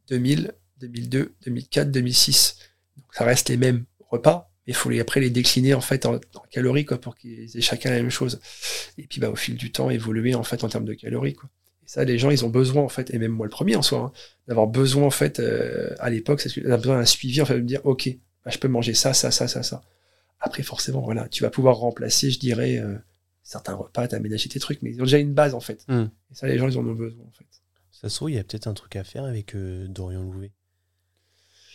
2000, 2002, 2004, 2006. Donc ça reste les mêmes repas, mais il faut les, après les décliner en fait en, en calories quoi, pour qu'ils aient chacun la même chose. Et puis bah, au fil du temps, évoluer en fait en termes de calories. Quoi. Et ça, les gens, ils ont besoin en fait, et même moi le premier en soi, hein, d'avoir besoin en fait euh, à l'époque, c'est besoin d'un suivi en fait de me dire ok, bah, je peux manger ça, ça, ça, ça, ça. Après forcément, voilà, tu vas pouvoir remplacer, je dirais, euh, certains repas, t'aménager tes trucs, mais ils ont déjà une base en fait. Hmm. Et ça, les gens, ils en ont besoin en fait. Ça se trouve, il y a peut-être un truc à faire avec euh, Dorian Louvet.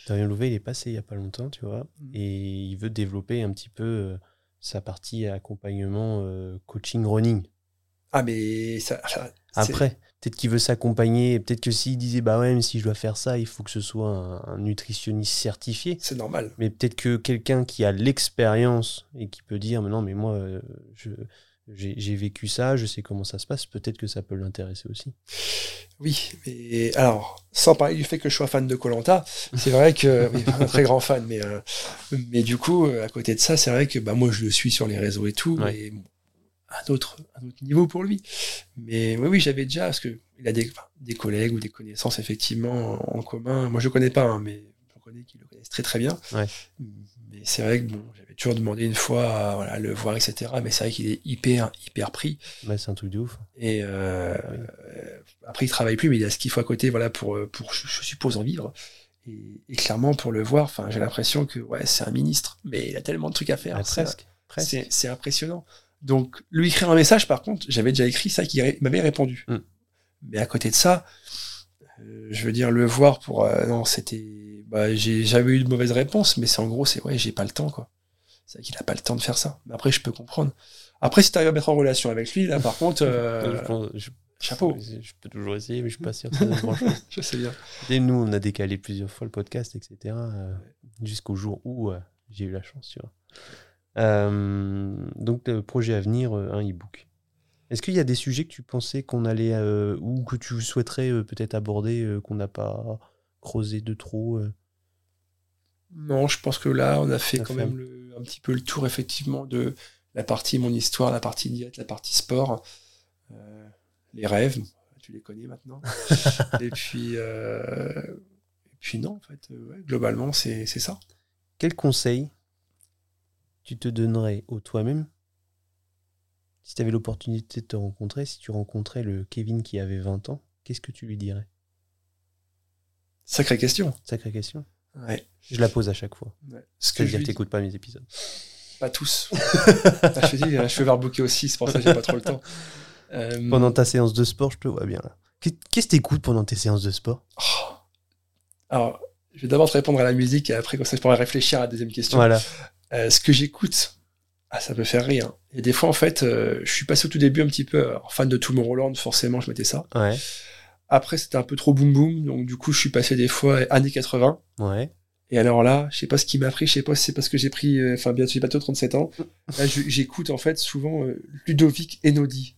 Dorian Louvet, il est passé il y a pas longtemps, tu vois, Mhm. et il veut développer un petit peu sa partie accompagnement coaching running. Ah mais ça, Après, peut-être qu'il veut s'accompagner, peut-être que s'il disait bah ouais, mais si je dois faire ça, il faut que ce soit un, un nutritionniste certifié. c'est normal. Mais peut-être que quelqu'un qui a l'expérience et qui peut dire mais non, mais moi, euh, je j'ai vécu ça, je sais comment ça se passe, peut-être que ça peut l'intéresser aussi. Oui, mais alors, sans parler du fait que je sois fan de Colanta, c'est vrai que oui, un très grand fan, mais euh, mais du coup, à côté de ça, c'est vrai que bah moi je le suis sur les réseaux et tout, Ouais. mais bon, un autre un autre niveau pour lui. Mais oui, oui, j'avais déjà parce que il a des enfin, des collègues ou des connaissances effectivement en, en commun. Moi, je connais pas, hein, mais j'en connais qui le connaissent très très bien. Ouais. Mais c'est vrai que bon, j'avais toujours demandé une fois à voilà, le voir, etc. Mais c'est vrai qu'il est hyper hyper pris. Bah, c'est un truc de ouf. Et euh, euh, après, il travaille plus, mais il a ce qu'il faut à côté, voilà, pour, euh, pour je, je suppose, en vivre. Et, et clairement, pour le voir, j'ai l'impression que ouais, c'est un ministre, mais il a tellement de trucs à faire. Ah, presque. c'est impressionnant. Donc, lui écrire un message, par contre, j'avais déjà écrit ça, qu'il ré- m'avait répondu. Mm. Mais à côté de ça, euh, je veux dire, le voir pour. euh, non, c'était. Bah, j'ai jamais eu de mauvaise réponse, mais c'est en gros, c'est ouais, j'ai pas le temps, quoi. C'est vrai qu'il a pas le temps de faire ça. Mais après, je peux comprendre. Après, si tu arrives à mettre en relation avec lui, là, par contre, euh, Je pense- je- chapeau. Je, peux toujours essayer, mais je suis pas sûr que ça. Je sais bien. Et nous, on a décalé plusieurs fois le podcast, etc. Jusqu'au jour où j'ai eu la chance, tu vois. Euh, donc, le projet à venir, euh, un e-book. Est-ce qu'il y a des sujets que tu pensais qu'on allait euh, ou que tu souhaiterais euh, peut-être aborder euh, qu'on n'a pas creusé de trop euh? Non, je pense que là, on a fait quand fait même le- un petit peu le tour, effectivement, de la partie mon histoire, la partie diète, la partie sport, euh, les rêves, tu les connais maintenant. et puis, euh, et puis non, en fait, euh, ouais, globalement, c'est ça. Quel conseil tu te donnerais au toi-même si tu avais l'opportunité de te rencontrer, si tu rencontrais le Kevin qui avait 20 ans, qu'est-ce que tu lui dirais? Sacrée question. Sacrée question. Ouais. Je la pose à chaque fois. Ouais. Ce Que je dire t'écoutes pas mes épisodes. pas tous. Ah, je te dis, je fais barbooker aussi, c'est pour ça que j'ai pas trop le temps. Euh, Pendant ta séance de sport, je te vois bien là. Qu'est- Qu'est-ce que t'écoutes pendant tes séances de sport? Oh. Alors, je vais d'abord te répondre à la musique et après, comme ça, je pourrai réfléchir à la deuxième question. Voilà. Euh, ce que j'écoute, ah, ça peut faire rire. Et des fois, en fait, euh, je suis passé au tout début un petit peu alors, fan de tout mon Roland, forcément, je mettais ça. Ouais. Après, c'était un peu trop boum boum, donc du coup, je suis passé des fois années 80. Ouais. Et alors là, je sais pas ce qui m'a pris, je sais pas si c'est parce que j'ai pris, euh, enfin, bientôt, j'ai bientôt 37 ans. Là, j'écoute, en fait, souvent euh, Ludovic Einaudi.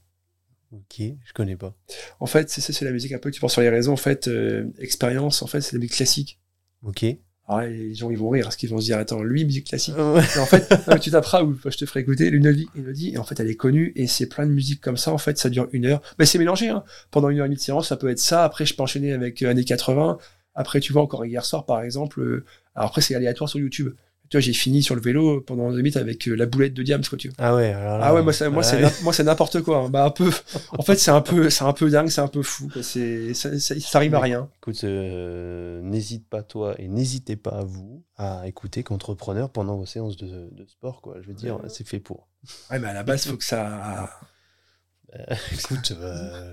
Ok, je connais pas. En fait, c'est ça, c'est la musique un peu que tu penses sur les réseaux, en fait, euh, expérience, en fait, c'est la musique classique. Ok. Alors là, les gens, ils vont rire, parce qu'ils vont se dire, attends, lui, musique classique. Ouais. Et en fait, non, tu taperas ou je te ferai écouter Lunovi Elodie et en fait elle est connue et c'est plein de musique comme ça en fait ça dure une heure mais c'est mélangé hein. pendant une heure et demie de séance ça peut être ça après je peux enchaîner avec euh, années 80 après tu vois encore hier soir par exemple euh, alors après c'est aléatoire sur YouTube tu vois j'ai fini sur le vélo pendant deux minutes avec euh, la boulette de Diams quoi tu vois Ah ouais, alors là, ah ouais moi moi c'est voilà. na- moi c'est n'importe quoi hein. bah un peu en fait c'est un peu c'est un peu dingue c'est un peu fou quoi. c'est ça, ça, ça rime à rien Écoute, euh, n'hésite pas toi et n'hésitez pas à vous à écouter qu'entrepreneur pendant vos séances de, de sport, quoi. Je veux dire, Ouais. c'est fait pour. ouais mais à la base faut que ça Euh, écoute, euh,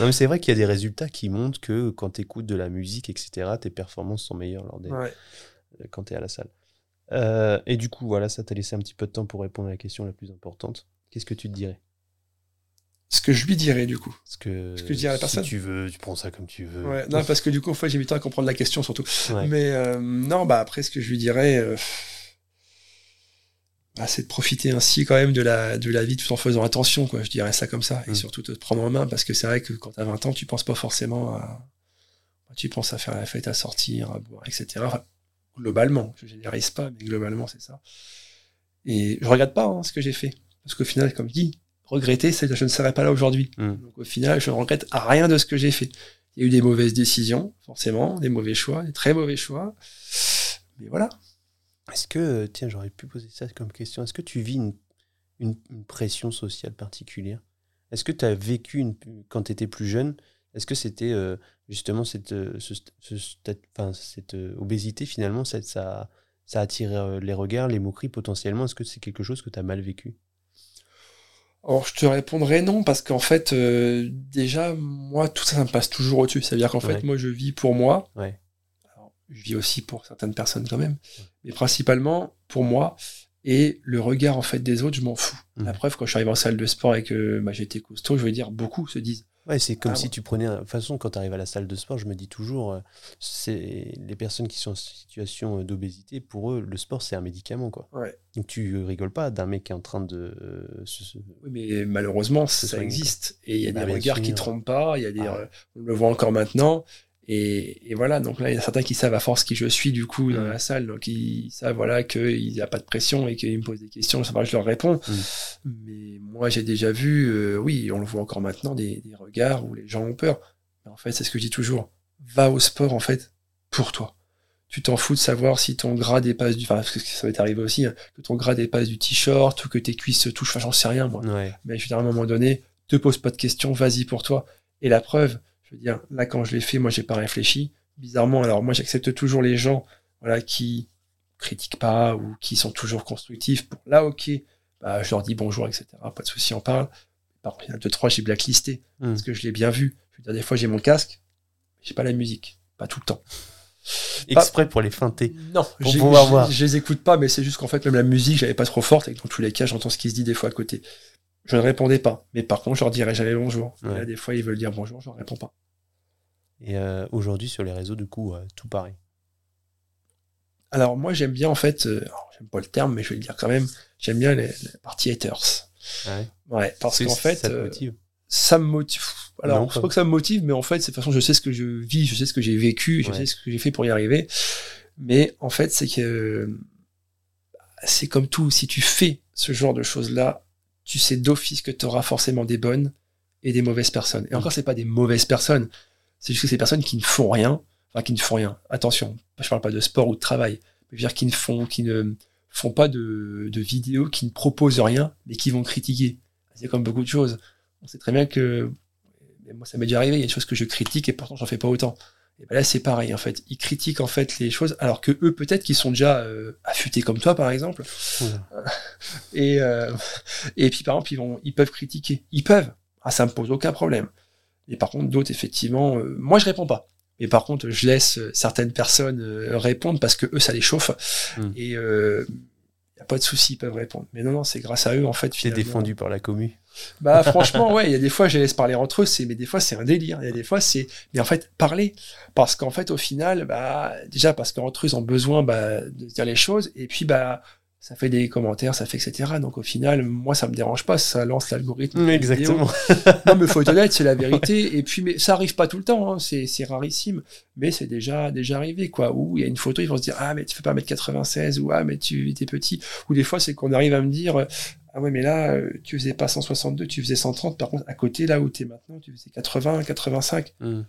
non mais c'est vrai qu'il y a des résultats qui montrent que quand tu écoutes de la musique, etc., tes performances sont meilleures lors des, ouais. quand tu es à la salle. Euh, et du coup, voilà, ça t'a laissé un petit peu de temps pour répondre à la question la plus importante. Qu'est-ce que tu te dirais? Ce que je lui dirais du coup Parce que, Ce que je dirais à la si personne tu veux, tu prends ça comme tu veux. Ouais, non, parce que du coup, en fait, j'ai mis le temps à comprendre la question surtout. Ouais. Mais euh, non, bah après, ce que je lui dirais, euh, bah, c'est de profiter ainsi quand même de la, de la vie tout en faisant attention, quoi. Je dirais ça comme ça. Et Mm. surtout te prendre en main, parce que c'est vrai que quand t'as 20 ans, tu penses pas forcément à. Tu penses à faire la fête, à sortir, à boire, etc. Enfin, globalement, je généralise pas, mais globalement, c'est ça. Et je regrette pas hein, ce que j'ai fait. Parce qu'au final, comme je dis, regretter, c'est que je ne serais pas là aujourd'hui. Mm. Donc au final, je ne regrette rien de ce que j'ai fait. Il y a eu des mauvaises décisions, forcément, des mauvais choix, des très mauvais choix. Mais voilà. Est-ce que, tiens, j'aurais pu poser ça comme question, est-ce que tu vis une, une- une pression sociale particulière? Est-ce que tu as vécu, une, quand tu étais plus jeune, est-ce que c'était euh, justement cette, euh, ce ce enfin, cette euh, obésité, finalement, cette- ça, ça attire les regards, les moqueries potentiellement? Est-ce que c'est quelque chose que tu as mal vécu? Alors je te répondrai non, parce qu'en fait, euh, déjà, moi, tout ça, ça me passe toujours au-dessus. C'est-à-dire qu'en fait, Ouais. moi, je vis pour moi. Ouais. Alors, je vis aussi pour certaines personnes quand même, mais principalement pour moi. Et le regard en fait des autres, je m'en fous. Mhm. La preuve, quand je suis arrivé en salle de sport et que bah, j'étais costaud, je veux dire, beaucoup se disent Ouais, c'est comme Ah, si tu prenais. De toute façon, quand tu arrives à la salle de sport, je me dis toujours, euh, c'est les personnes qui sont en situation euh, d'obésité, pour eux, le sport, c'est un médicament, quoi. Ouais. Donc tu euh, rigoles pas d'un mec qui est en train de. se- Oui, mais malheureusement, Se ça existe. Et il y a Bah, des regards sûr. qui trompent pas, il y a des, Ah. on le voit encore maintenant. Et, et voilà, donc là, il y a certains qui savent à force qui je suis, du coup, dans la salle. Donc, ils savent, voilà, qu'il n'y a pas de pression et qu'ils me posent des questions. Ça va, je leur réponds. Mm. Mais moi, j'ai déjà vu, euh, oui, on le voit encore maintenant, des, des regards où les gens ont peur. En fait, c'est ce que je dis toujours. Va au sport, en fait, pour toi. Tu t'en fous de savoir si ton gras dépasse du, enfin, parce que ça va t'arriver aussi, hein, que ton gras dépasse du t-shirt ou que tes cuisses se touchent. Enfin, j'en sais rien, moi Ouais. mais je veux dire, à un moment donné, te pose pas de questions, vas-y pour toi. Et la preuve, je veux dire, là, quand je l'ai fait, moi, j'ai pas réfléchi. Bizarrement, alors moi, j'accepte toujours les gens, voilà, qui critiquent pas ou qui sont toujours constructifs. Bon, là, ok, bah, je leur dis bonjour, etc. Pas de souci, on parle. Par contre, il y en a deux, trois, j'ai blacklisté Mm. parce que je l'ai bien vu. Je veux dire, des fois, j'ai mon casque, j'ai pas la musique. Pas tout le temps. Exprès pour les feinter. Non, Pour pouvoir je les écoute pas, mais c'est juste qu'en fait, même la musique, j'avais pas trop forte, et que dans tous les cas, j'entends ce qui se dit des fois à côté. Je ne répondais pas, mais par contre, je leur dirais jamais bonjour. Ouais. là, des fois, ils veulent dire bonjour, je leur réponds pas. Et euh, aujourd'hui, sur les réseaux, du coup, euh, tout pareil. Alors, moi, j'aime bien, en fait, euh, j'aime pas le terme, mais je vais le dire quand même, j'aime bien les, la partie haters. Ouais. Ouais, parce qu'en fait, ça te motive. ça me motive. Alors, pas- pas que ça me motive, mais en fait, c'est de toute façon, je sais ce que je vis, je sais ce que j'ai vécu, je Ouais. sais ce que j'ai fait pour y arriver. Mais en fait, c'est que euh, c'est comme tout, si tu fais ce genre de choses-là, tu sais d'office que tu auras forcément des bonnes et des mauvaises personnes. Et encore, c'est pas des mauvaises personnes, c'est juste que c'est personnes qui ne font rien, enfin qui ne font rien. Attention, je parle pas de sport ou de travail, mais je veux dire qui ne font, ne pas de, de vidéos, qui ne proposent rien, mais qui vont critiquer. C'est comme beaucoup de choses. On sait très bien que moi ça m'est déjà arrivé, il y a des choses que je critique et pourtant j'en fais pas autant. Et ben là c'est pareil en fait, ils critiquent en fait les choses alors que eux peut-être qu'ils sont déjà euh, affûtés comme toi par exemple et euh, et puis par exemple ils vont ils peuvent critiquer, ils peuvent. Ah ça me pose aucun problème. Et par contre d'autres effectivement euh, moi je réponds pas. Mais par contre je laisse euh, certaines personnes euh, répondre parce que eux ça les chauffe Mm. et a pas de souci, ils peuvent répondre. Mais non non, c'est grâce à eux en fait Tu es finalement. défendu par la commu. Bah franchement ouais, il y a des fois je les laisse parler entre eux, mais des fois c'est un délire, il y a des fois c'est mais en fait parler parce qu'en fait au final bah déjà parce qu'entre eux ils ont besoin bah, de dire les choses et puis bah ça fait des commentaires, ça fait etc. Donc au final moi ça me dérange pas, ça lance l'algorithme. Exactement. Non mais faut être honnête, c'est la vérité et puis mais ça arrive pas tout le temps, hein, c'est c'est rarissime, mais c'est déjà déjà arrivé quoi. Où il y a une photo ils vont se dire ah mais tu fais pas mettre 96 ou ah mais tu étais petit ou des fois c'est qu'on arrive à me dire euh, ah ouais mais là euh, tu faisais pas 162 tu faisais 130 par contre à côté là où t'es maintenant tu faisais 80 85 Mm.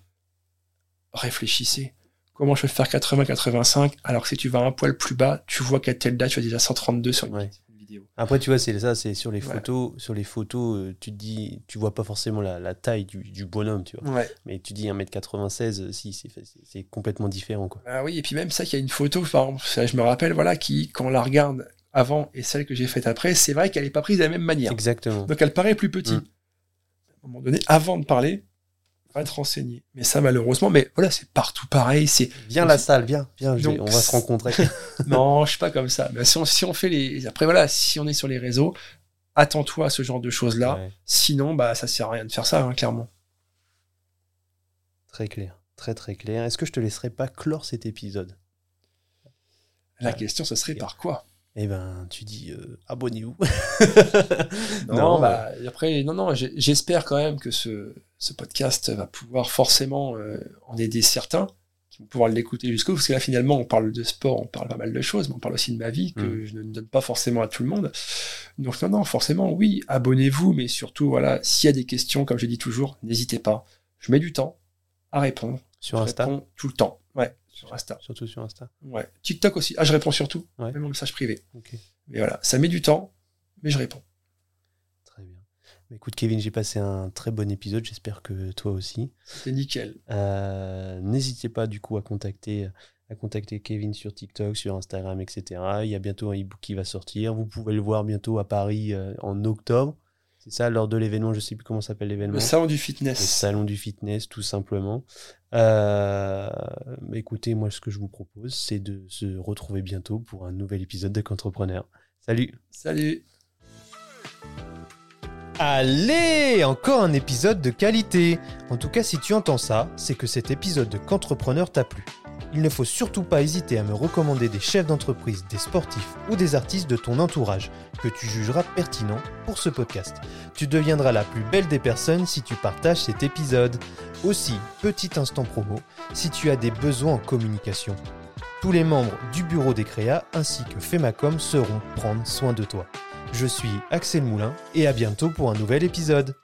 réfléchissez comment je peux faire 80 85 alors que si tu vas un poil plus bas tu vois qu'à telle date tu as déjà 132 sur une, Ouais. vidéo Après, tu vois, c'est ça, c'est sur les photos. Sur les photos, euh, tu te dis, tu vois pas forcément la, la taille du, du bonhomme, tu vois. ouais Mais tu dis 1m96, euh, si, c'est complètement différent, quoi. ah oui et puis même ça qu'il y a une photo je me rappelle voilà qui quand on la regarde avant et celle que j'ai faite après c'est vrai qu'elle est pas prise de la même manière Exactement. donc elle paraît plus petite Mm. à un moment donné avant de parler va te renseigner mais ça malheureusement mais voilà c'est partout pareil c'est Viens la salle, viens, viens, Donc, on va se rencontrer. Non, je suis pas comme ça. Mais si on, si on fait les. Après, voilà, si on est sur les réseaux, attends-toi à ce genre de choses-là. Ouais, Sinon, bah, ça sert à rien de faire ça, hein, clairement. très clair, très très clair. Est-ce que je te laisserai pas clore cet épisode? La question, ce serait par quoi? Eh ben, tu dis euh, abonnez-vous. Non, bah, après, non, non, j'espère quand même que ce, ce podcast va pouvoir forcément euh, en aider certains. qui vont pouvoir l'écouter jusqu'au bout. Parce que là, finalement, on parle de sport, on parle pas mal de choses, mais on parle aussi de ma vie que Mm. je ne donne pas forcément à tout le monde. Donc, non, non, forcément, oui, abonnez-vous, mais surtout, voilà, s'il y a des questions, comme je dis toujours, n'hésitez pas. Je mets du temps à répondre. Sur je Insta réponds tout le temps. Ouais, sur Insta. Surtout sur Insta. Ouais. TikTok aussi. Ah, je réponds surtout. Ouais. Même en message privé. Mais voilà, ça met du temps, mais je réponds. Très bien. Bah, écoute, Kevin, j'ai passé un très bon épisode. J'espère que toi aussi. C'était nickel. Euh, N'hésitez pas du coup à contacter, à contacter Kevin sur TikTok, sur Instagram, etc. Il y a bientôt un e-book qui va sortir. Vous pouvez le voir bientôt à Paris euh, en octobre. C'est ça, lors de l'événement, je sais plus comment s'appelle l'événement. Le salon du Le fitness. salon du fitness, tout simplement. Euh, écoutez, moi, ce que je vous propose, c'est de se retrouver bientôt pour un nouvel épisode de Qu'entrepreneur. Salut Salut. Allez, encore un épisode de qualité. En tout cas, si tu entends ça, c'est que cet épisode de Qu'entrepreneur t'a plu. Il ne faut surtout pas hésiter à me recommander des chefs d'entreprise, des sportifs ou des artistes de ton entourage que tu jugeras pertinents pour ce podcast. Tu deviendras la plus belle des personnes si tu partages cet épisode. Aussi, petit instant promo, si tu as des besoins en communication. Tous les membres du bureau des créas ainsi que Femacom seront prendre soin de toi. Je suis Axel Moulin et à bientôt pour un nouvel épisode.